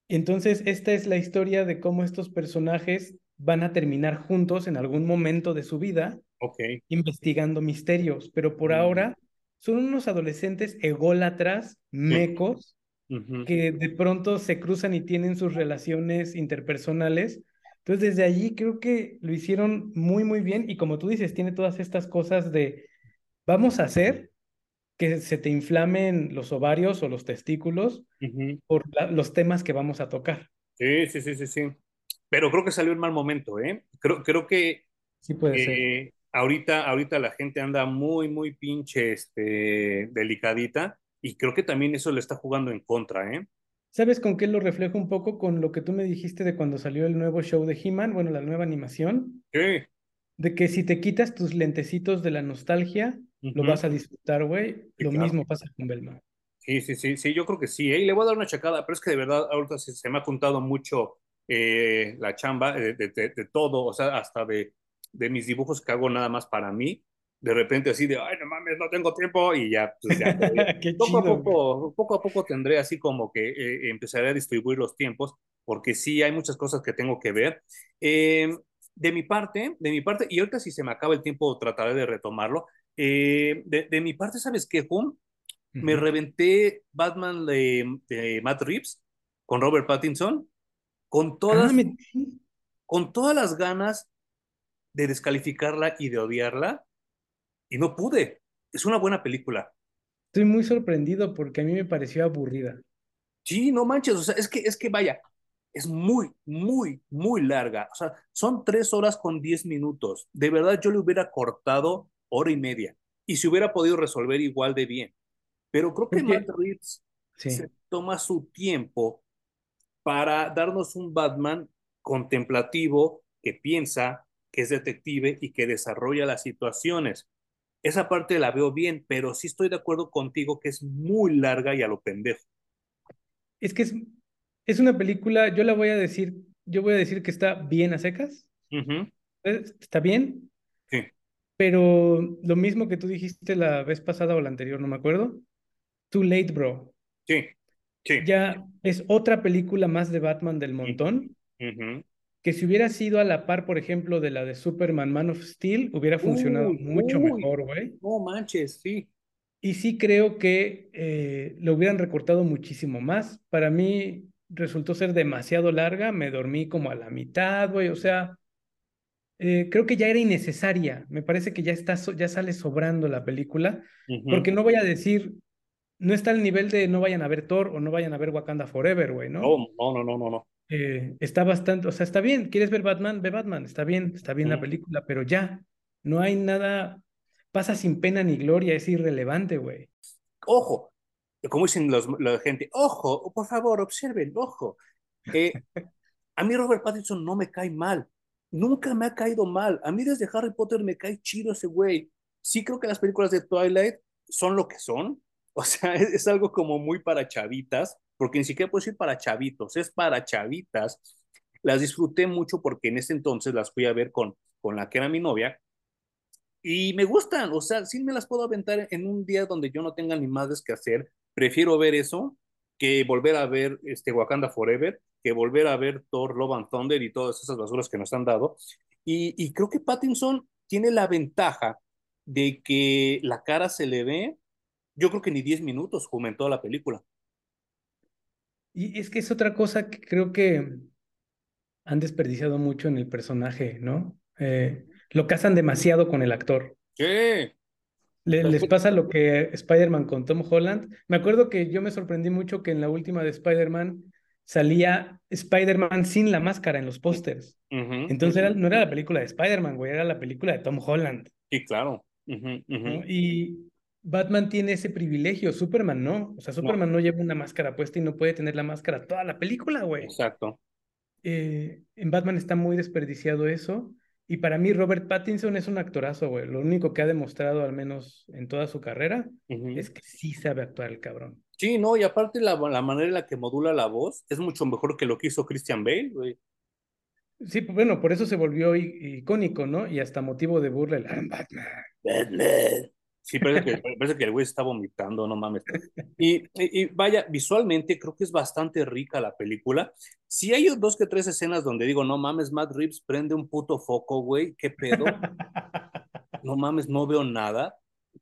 Entonces, esta es la historia de cómo estos personajes van a terminar juntos en algún momento de su vida, okay. investigando misterios. Pero por ahora son unos adolescentes ególatras, mecos, Uh -huh. que de pronto se cruzan y tienen sus relaciones interpersonales. Entonces, desde allí creo que lo hicieron muy, muy bien. Y como tú dices, tiene todas estas cosas de, vamos a hacer que se te inflamen los ovarios o los testículos uh -huh. por la, los temas que vamos a tocar. Sí, sí, sí, sí, sí. Pero creo que salió en mal momento, ¿eh? Creo, creo que... Sí puede eh, ser. Ahorita, ahorita la gente anda muy, muy pinche este, delicadita y creo que también eso le está jugando en contra, ¿eh? ¿Sabes con qué lo reflejo un poco? Con lo que tú me dijiste de cuando salió el nuevo show de He-Man, bueno, la nueva animación. Sí. De que si te quitas tus lentecitos de la nostalgia, uh -huh. lo vas a disfrutar, güey. Sí, lo claro. mismo pasa con Belma. Sí, sí, sí, sí, yo creo que sí, ¿eh? Y le voy a dar una checada, pero es que de verdad ahorita se, se me ha juntado mucho eh, la chamba de, de, de, de, todo, o sea, hasta de, de mis dibujos que hago nada más para mí de repente así de, ay, no mames, no tengo tiempo y ya, pues ya poco, chido, a poco, poco a poco tendré así como que eh, empezaré a distribuir los tiempos, porque sí hay muchas cosas que tengo que ver. Eh, de mi parte, de mi parte, y ahorita si se me acaba el tiempo trataré de retomarlo, eh, de, de, mi parte, ¿sabes qué, Juan? Uh -huh. Me reventé Batman de, de, Matt Reeves con Robert Pattinson, con todas, ah, me... con todas las ganas de descalificarla y de odiarla, y no pude. Es una buena película. Estoy muy sorprendido porque a mí me pareció aburrida. Sí, no manches, o sea, es que, es que vaya, es muy, muy, muy larga. O sea, son tres horas con diez minutos. De verdad, yo le hubiera cortado hora y media y se hubiera podido resolver igual de bien. Pero creo que Matt Reeves sí. se toma su tiempo para darnos un Batman contemplativo que piensa, que es detective y que desarrolla las situaciones esa parte la veo bien, pero sí estoy de acuerdo contigo que es muy larga y a lo pendejo. Es que es, es una película, yo la voy a decir, yo voy a decir que está bien a secas. Uh -huh. Está bien. Sí. Pero lo mismo que tú dijiste la vez pasada o la anterior, no me acuerdo. Too late, bro. Sí. Sí. Ya es otra película más de Batman del montón. Uh -huh que si hubiera sido a la par, por ejemplo, de la de Superman Man of Steel, hubiera funcionado uy, mucho uy, mejor, güey. No manches, sí. Y sí creo que eh, lo hubieran recortado muchísimo más. Para mí resultó ser demasiado larga, me dormí como a la mitad, güey, o sea, eh, creo que ya era innecesaria. Me parece que ya, está, ya sale sobrando la película, uh -huh. porque no voy a decir, no está al nivel de no vayan a ver Thor o no vayan a ver Wakanda Forever, güey, ¿no? No, no, no, no, no. Eh, está bastante, o sea, está bien, ¿quieres ver Batman? Ve Batman, está bien, está bien la película, pero ya, no hay nada, pasa sin pena ni gloria, es irrelevante, güey. Ojo, como dicen los, la gente, ojo, por favor, observen, ojo. Eh, a mí Robert Pattinson no me cae mal, nunca me ha caído mal, a mí desde Harry Potter me cae chido ese güey. Sí creo que las películas de Twilight son lo que son, o sea, es, es algo como muy para chavitas, porque ni siquiera puedo decir para chavitos, es para chavitas. Las disfruté mucho porque en ese entonces las fui a ver con, con la que era mi novia y me gustan, o sea, sí me las puedo aventar en un día donde yo no tenga ni más que hacer. Prefiero ver eso que volver a ver este Wakanda Forever, que volver a ver Thor, Love and Thunder y todas esas basuras que nos han dado. Y, y creo que Pattinson tiene la ventaja de que la cara se le ve, yo creo que ni 10 minutos como en toda la película. Y es que es otra cosa que creo que han desperdiciado mucho en el personaje, ¿no? Eh, lo casan demasiado con el actor. ¿Qué? Le, les pasa lo que Spider-Man con Tom Holland. Me acuerdo que yo me sorprendí mucho que en la última de Spider-Man salía Spider-Man sin la máscara en los pósters. Uh -huh, Entonces uh -huh. era, no era la película de Spider-Man, güey, era la película de Tom Holland. Sí, claro. Uh -huh, ¿no? Y Batman tiene ese privilegio, Superman no. O sea, Superman no. no. lleva una máscara puesta y no puede tener la máscara toda la película, güey. Exacto. eh, en Batman está muy desperdiciado eso. Y para mí Robert Pattinson es un actorazo, güey. Lo único que ha demostrado, al menos en toda su carrera, es que sí sabe actuar el cabrón. Sí, no, y aparte la, la manera en la que modula la voz es mucho mejor que lo que hizo Christian Bale, güey. Sí, bueno, por eso se volvió icónico, ¿no? Y hasta motivo de burla el Batman. Batman. Sí, parece que, parece que el güey está vomitando, no mames. Y, y, vaya, visualmente creo que es bastante rica la película. Sí hay dos que tres escenas donde digo, no mames, Matt Reeves prende un puto foco, güey, qué pedo. No mames, no veo nada.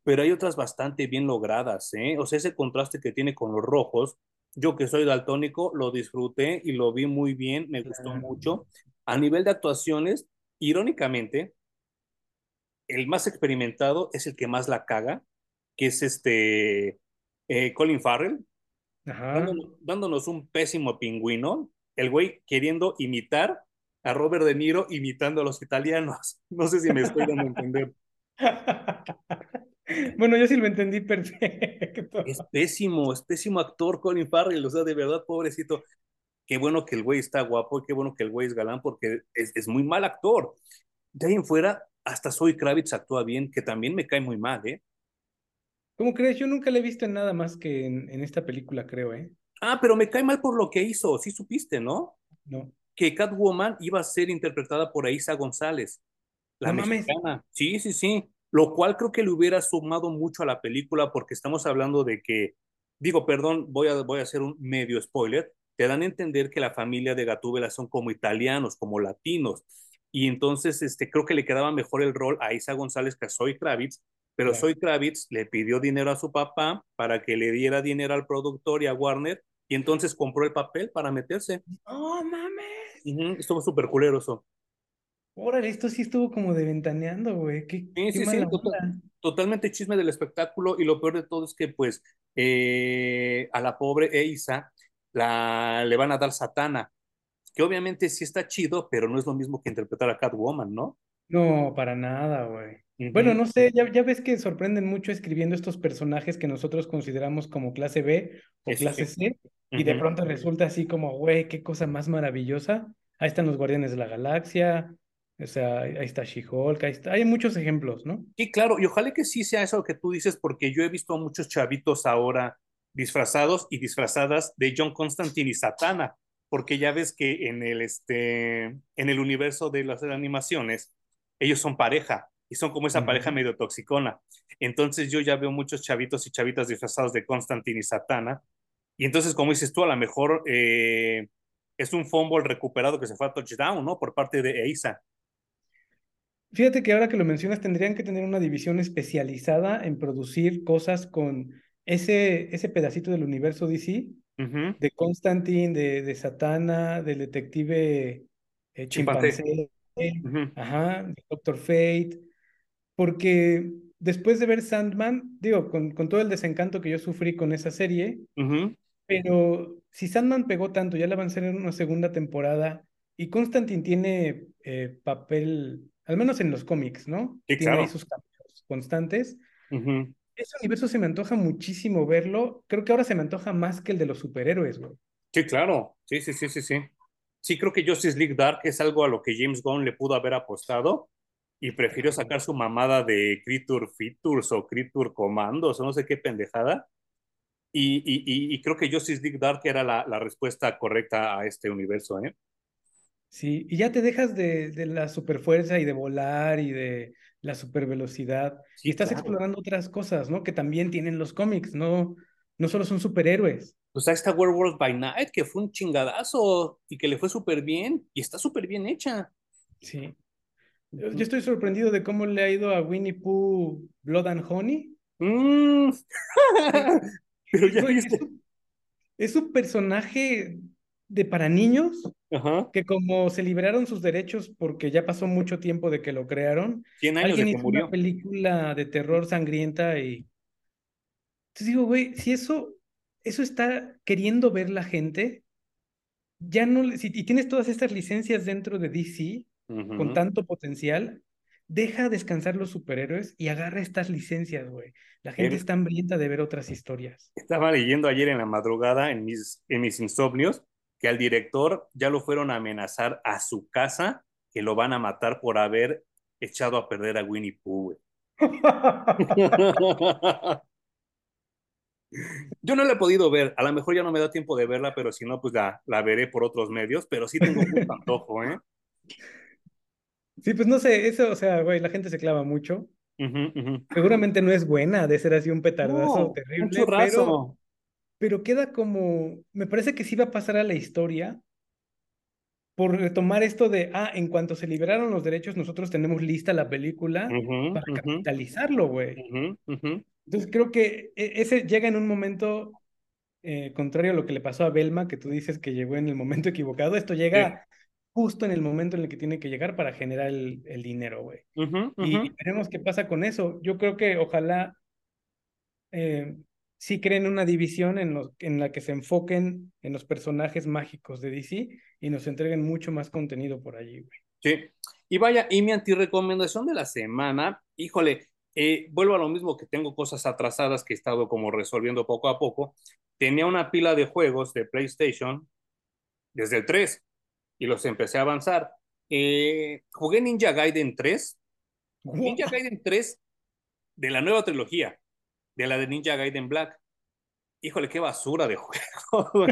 Pero hay otras bastante bien logradas, ¿eh? O sea, ese contraste que tiene con los rojos, yo que soy daltónico, lo disfruté y lo vi muy bien, me gustó mucho. A nivel de actuaciones, irónicamente, el más experimentado es el que más la caga, que es este eh, Colin Farrell, Dándonos, un pésimo pingüino, el güey queriendo imitar a Robert De Niro imitando a los italianos. No sé si me estoy dando a entender. Bueno, yo sí lo entendí perfecto. Es pésimo, es pésimo actor Colin Farrell, o sea, de verdad, pobrecito. Qué bueno que el güey está guapo y qué bueno que el güey es galán porque es, es muy mal actor. De ahí en fuera, hasta Zoe Kravitz actúa bien, que también me cae muy mal, ¿eh? ¿Cómo crees? Yo nunca le he visto en nada más que en, en, esta película, creo, ¿eh? Ah, pero me cae mal por lo que hizo, sí supiste, ¿no? No. Que Catwoman iba a ser interpretada por Aisa González, la no mexicana. Mames. Sí, sí, sí. Lo cual creo que le hubiera sumado mucho a la película porque estamos hablando de que, digo, perdón, voy a, voy a hacer un medio spoiler, te dan a entender que la familia de Gatúbela son como italianos, como latinos y entonces este, creo que le quedaba mejor el rol a Isa González que a Zoe Kravitz, pero claro. Zoe Kravitz le pidió dinero a su papá para que le diera dinero al productor y a Warner, y entonces compró el papel para meterse. ¡Oh, mames! Uh -huh, estuvo súper culero eso. Órale, esto sí estuvo como de ventaneando, güey. ¿Qué, sí, qué sí, sí, total, totalmente chisme del espectáculo, y lo peor de todo es que, pues, eh, a la pobre Isa la, le van a dar satana, que obviamente sí está chido, pero no es lo mismo que interpretar a Catwoman, ¿no? No, para nada, güey. Uh -huh. Bueno, no sé, ya, ya, ves que sorprenden mucho escribiendo estos personajes que nosotros consideramos como clase B o Eso clase sí. C, uh -huh. y de pronto resulta así como, güey, qué cosa más maravillosa. Ahí están los Guardianes de la Galaxia, o sea, ahí está She-Hulk, ahí está, hay muchos ejemplos, ¿no? Sí, claro, y ojalá que sí sea eso que tú dices, porque yo he visto a muchos chavitos ahora disfrazados y disfrazadas de John Constantine y Satana porque ya ves que en el, este, en el universo de las animaciones, ellos son pareja y son como esa uh -huh. pareja medio toxicona. Entonces yo ya veo muchos chavitos y chavitas disfrazados de Constantine y Satana. Y entonces, como dices tú, a lo mejor eh, es un fumble recuperado que se fue a touchdown, ¿no? Por parte de Eisa. Fíjate que ahora que lo mencionas, tendrían que tener una división especializada en producir cosas con ese, ese pedacito del universo DC Uh -huh. de Constantine, de, de, Satana, del detective eh, chimpancé, uh -huh. ajá, de Doctor Fate, porque después de ver Sandman, digo, con, con, todo el desencanto que yo sufrí con esa serie, uh -huh. pero si Sandman pegó tanto, ya la van a hacer en una segunda temporada, y Constantine tiene eh, papel, al menos en los cómics, ¿no? Sí, tiene claro. ahí sus cambios constantes ese universo se me antoja muchísimo verlo. Creo que ahora se me antoja más que el de los superhéroes, güey. Sí, claro. Sí, sí, sí, sí, sí. Sí, creo que Justice League Dark es algo a lo que James Gunn le pudo haber apostado y prefirió sacar su mamada de Creature Features o Creature Commandos o no sé qué pendejada. Y, y, y creo que Justice League Dark era la, la, respuesta correcta a este universo, ¿eh? Sí, y ya te dejas de, de la superfuerza y de volar y de la supervelocidad. Sí, y estás claro. explorando otras cosas, ¿no? Que también tienen los cómics, no, no solo son superhéroes. Pues ahí está Werewolf by Night, que fue un chingadazo y que le fue súper bien y está súper bien hecha. Sí. Yo, yo, estoy sorprendido de cómo le ha ido a Winnie Pooh Blood and Honey. Mm. Pero ya viste. Es un personaje de para niños Ajá. que como se liberaron sus derechos porque ya pasó mucho tiempo de que lo crearon, 100 años alguien de que hizo murió. una película de terror sangrienta y entonces digo, güey, si eso eso está queriendo ver la gente, ya no si y tienes todas estas licencias dentro de DC uh -huh. con tanto potencial, deja descansar los superhéroes y agarra estas licencias, güey. La gente El... está hambrienta de ver otras historias. Estaba leyendo ayer en la madrugada en mis, en mis insomnios que al director ya lo fueron a amenazar a su casa, que lo van a matar por haber echado a perder a Winnie Pooh. Yo no la he podido ver, a lo mejor ya no me da tiempo de verla, pero si no, pues la, la veré por otros medios, pero sí tengo mucho antojo, ¿eh? Sí, pues no sé, eso, o sea, güey, la gente se clava mucho. Uh -huh, uh -huh. Seguramente no es buena de ser así un petardazo no, terrible, un pero, pero queda como, me parece que sí va a pasar a la historia por retomar esto de, ah, en cuanto se liberaron los derechos, nosotros tenemos lista la película uh -huh, para capitalizarlo, güey. Entonces creo que e, ese llega en un momento eh, contrario a lo que le pasó a Belma, que tú dices que llegó en el momento equivocado. Esto llega sí. justo en el momento en el que tiene que llegar para generar el, el dinero, güey. Y veremos qué pasa con eso. Yo creo que ojalá eh, sí creen una división en, los, en la que se enfoquen en los personajes mágicos de DC y nos entreguen mucho más contenido por allí, güey. Sí. Y vaya, y mi antirecomendación de la semana, híjole, eh, vuelvo a lo mismo que tengo cosas atrasadas que he estado como resolviendo poco a poco. Tenía una pila de juegos de PlayStation desde el 3 y los empecé a avanzar. Eh, jugué Ninja Gaiden 3. Ninja Gaiden 3 de la nueva trilogía, de la de Ninja Gaiden Black. Híjole, qué basura de juego.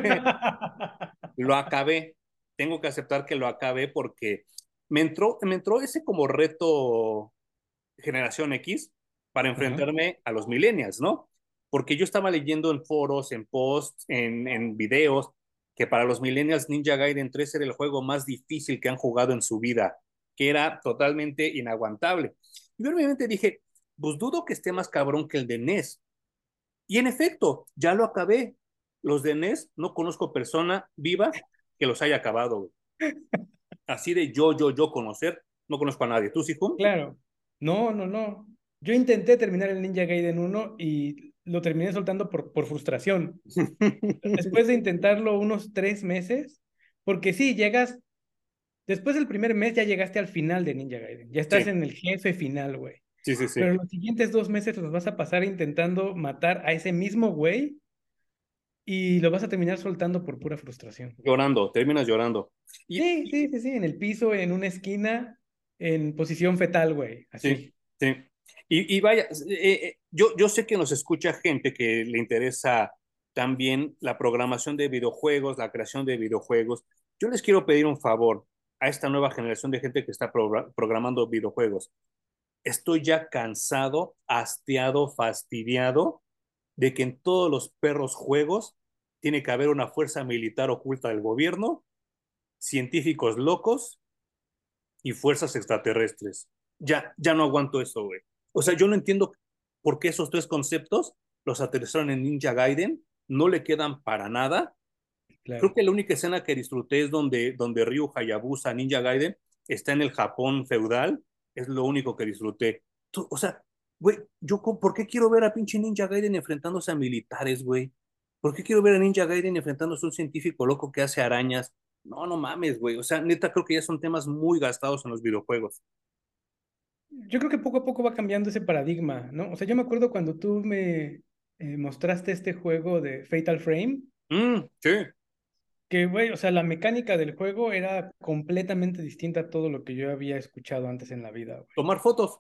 lo acabé. Tengo que aceptar que lo acabé porque me entró, me entró ese como reto generación X para enfrentarme uh -huh. a los millennials, ¿no? Porque yo estaba leyendo en foros, en posts, en, en videos, que para los millennials Ninja Gaiden 3 era el juego más difícil que han jugado en su vida, que era totalmente inaguantable. Y obviamente dije, pues dudo que esté más cabrón que el de NES. Y en efecto, ya lo acabé. Los de NES no conozco persona viva que los haya acabado. Así de yo, yo, yo conocer, no conozco a nadie. ¿Tú, sí, Claro. No, no, no. Yo intenté terminar el Ninja Gaiden 1 y lo terminé soltando por, por frustración. Después de intentarlo unos tres meses, porque sí, llegas, después del primer mes ya llegaste al final de Ninja Gaiden, ya estás sí. en el jefe final, güey. Sí, sí, sí. Pero los siguientes dos meses los vas a pasar intentando matar a ese mismo güey y lo vas a terminar soltando por pura frustración. Llorando, terminas llorando. Y... Sí, sí, sí, sí, en el piso, en una esquina, en posición fetal, güey. Así. Sí, sí. Y, y vaya, eh, eh, yo, yo sé que nos escucha gente que le interesa también la programación de videojuegos, la creación de videojuegos. Yo les quiero pedir un favor a esta nueva generación de gente que está pro programando videojuegos. Estoy ya cansado, hastiado, fastidiado de que en todos los perros juegos tiene que haber una fuerza militar oculta del gobierno, científicos locos y fuerzas extraterrestres. Ya, ya no aguanto eso, güey. O sea, yo no entiendo por qué esos tres conceptos los aterrizaron en Ninja Gaiden, no le quedan para nada. Claro. Creo que la única escena que disfruté es donde, donde Ryu Hayabusa, Ninja Gaiden, está en el Japón feudal, es lo único que disfruté. Tú, o sea, güey, yo, ¿por qué quiero ver a pinche Ninja Gaiden enfrentándose a militares, güey? ¿Por qué quiero ver a Ninja Gaiden enfrentándose a un científico loco que hace arañas? No, no mames, güey. O sea, neta, creo que ya son temas muy gastados en los videojuegos yo creo que poco a poco va cambiando ese paradigma, ¿no? O sea, yo me acuerdo cuando tú me eh, mostraste este juego de Fatal Frame. Mm, sí. Que, güey, o sea, la mecánica del juego era completamente distinta a todo lo que yo había escuchado antes en la vida. Tomar fotos.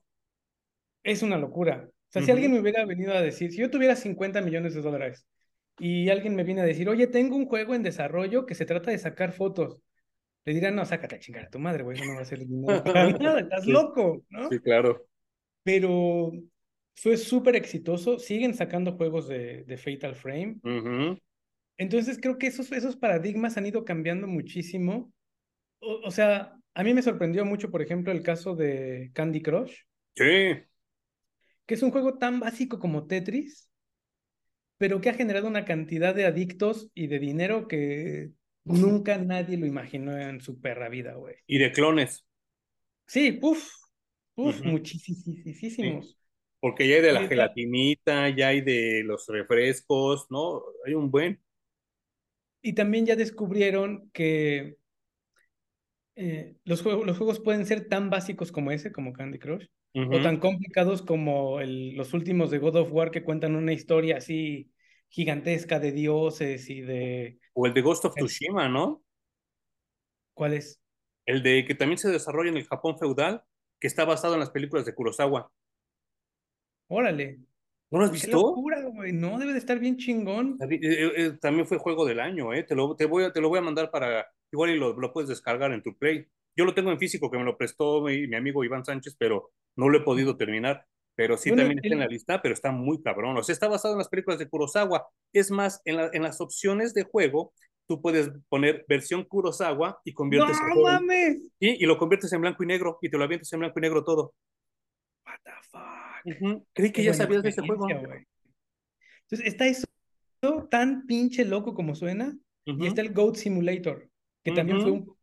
Es una locura. O sea, uh -huh. si alguien me hubiera venido a decir, si yo tuviera 50 millones de dólares y alguien me viene a decir, oye, tengo un juego en desarrollo que se trata de sacar fotos le dirán, no, sácate a chingar a tu madre, güey, eso no va a ser nada, estás sí, loco, ¿no? Sí, claro. Pero fue súper exitoso, siguen sacando juegos de, de Fatal Frame. Uh -huh. Entonces creo que esos, esos paradigmas han ido cambiando muchísimo. O, o, sea, a mí me sorprendió mucho, por ejemplo, el caso de Candy Crush. Sí. Que es un juego tan básico como Tetris, pero que ha generado una cantidad de adictos y de dinero que Nunca nadie lo imaginó en su perra vida, güey. Y de clones. Sí, puf, puf, uh -huh. muchísimos. Sí. Porque ya hay de la gelatinita, ya hay de los refrescos, ¿no? Hay un buen. Y también ya descubrieron que eh, los, juegos, los juegos pueden ser tan básicos como ese, como Candy Crush, uh -huh. o tan complicados como el, los últimos de God of War que cuentan una historia así gigantesca de dioses y de... O el de Ghost of Tsushima, ¿no? ¿Cuál es? El de que también se desarrolla en el Japón feudal, que está basado en las películas de Kurosawa. Órale. ¿No lo has Qué visto? locura, güey. No, debe de estar bien chingón. Eh, eh, eh, También fue juego del año, ¿eh? Te lo, te voy a, te lo voy a mandar para, igual y lo, lo puedes descargar en tu Play. Yo lo tengo en físico, que me lo prestó mi, mi amigo Iván Sánchez, pero no lo he podido terminar. Pero sí Bueno, también está el- en la lista, pero está muy cabrón. O sea, está basado en las películas de Kurosawa. Es más, en, la- en las opciones de juego, tú puedes poner versión Kurosawa y ¡No conviertes en- mames! y, y lo conviertes en blanco y negro y te lo avientas en blanco y negro todo. What the fuck. Creí que Qué ya sabías de ese juego. Entonces, está eso tan pinche loco como suena. Y está el Goat Simulator, que también fue un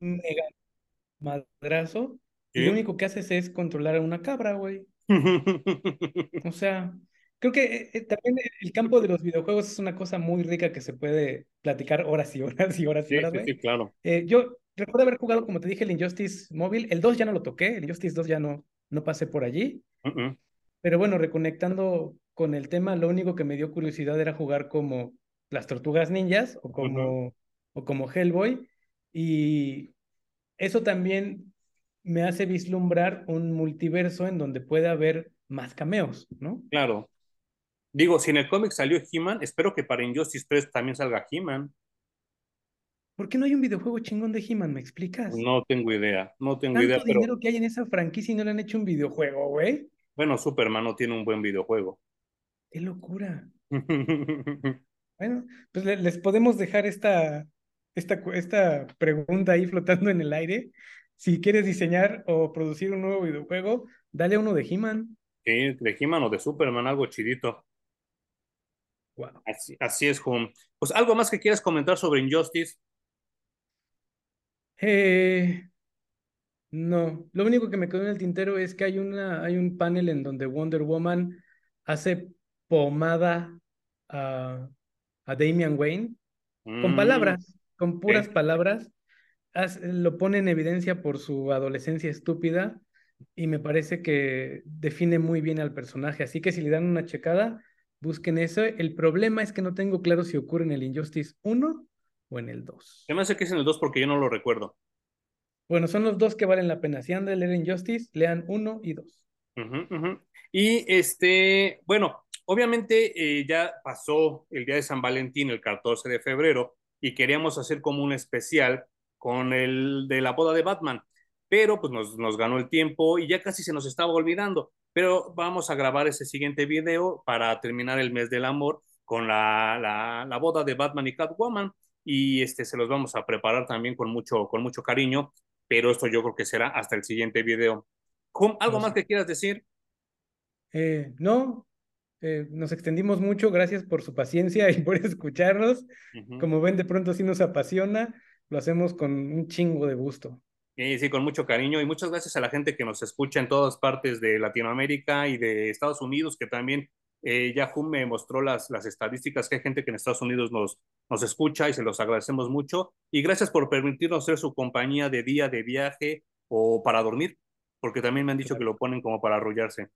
mega madrazo. Y lo único que haces es controlar a una cabra, güey. O sea, creo que eh, eh, también el campo de los videojuegos es una cosa muy rica que se puede platicar horas y horas y horas y Sí, horas, sí, güey. sí, claro. Eh, yo recuerdo haber jugado, como te dije, el Injustice móvil. El 2 ya no lo toqué, el Injustice 2 ya no, no pasé por allí. Pero bueno, reconectando con el tema, lo único que me dio curiosidad era jugar como las Tortugas Ninjas o como, o como Hellboy. Y eso también me hace vislumbrar un multiverso en donde puede haber más cameos, ¿no? Claro. Digo, si en el cómic salió He-Man, espero que para Injustice 3 también salga He-Man. ¿Por qué no hay un videojuego chingón de He-Man? ¿Me explicas? No tengo idea, no tengo idea, Tanto pero dinero que hay en esa franquicia y no le han hecho un videojuego, güey. bueno, Superman no tiene un buen videojuego. ¡Qué locura! Bueno, pues le- les podemos dejar esta, esta, esta pregunta ahí flotando en el aire. Si quieres diseñar o producir un nuevo videojuego, dale a uno de He-Man. Sí, de He-Man o de Superman, algo chidito. Wow. Así, así es, Hum. Pues algo más que quieras comentar sobre Injustice. Eh, no, lo único que me quedó en el tintero es que hay una, hay un panel en donde Wonder Woman hace pomada a, a Damian Wayne con Mm, palabras, con puras palabras. Lo pone en evidencia por su adolescencia estúpida y me parece que define muy bien al personaje. Así que si le dan una checada, busquen eso. El problema es que no tengo claro si ocurre en el Injustice 1 o en el 2. Se me hace que es en el 2 porque yo no lo recuerdo. Bueno, son los dos que valen la pena. Si han de leer Injustice, lean 1 y 2. Ujú, ujú. Y este, bueno, obviamente eh, ya pasó el día de San Valentín, el 14 de febrero, y queríamos hacer como un especial con el de la boda de Batman, pero pues nos, nos ganó el tiempo y ya casi se nos estaba olvidando. Pero vamos a grabar ese siguiente video para terminar el mes del amor con la, la, la boda de Batman y Catwoman. Y este se los vamos a preparar también con mucho, con mucho cariño, pero esto yo creo que será hasta el siguiente video. ¿Algo más que quieras decir? Eh, no, eh, nos extendimos mucho. Gracias por su paciencia y por escucharnos. Como ven, de pronto sí nos apasiona. Lo hacemos con un chingo de gusto. Sí, sí, con mucho cariño y muchas gracias a la gente que nos escucha en todas partes de Latinoamérica y de Estados Unidos, que también eh, Yahoo me mostró las, las estadísticas que hay gente que en Estados Unidos nos, nos escucha y se los agradecemos mucho. Y gracias por permitirnos ser su compañía de día, de viaje o para dormir, porque también me han dicho que lo ponen como para arrullarse.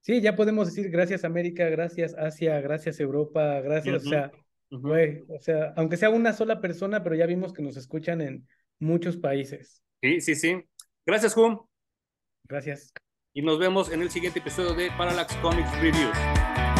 Sí, ya podemos decir gracias América, gracias Asia, gracias Europa, gracias, o sea, o sea, aunque sea una sola persona, pero ya vimos que nos escuchan en muchos países. Sí, sí, sí. Gracias, Hum. Gracias. Y nos vemos en el siguiente episodio de Parallax Comics Reviews.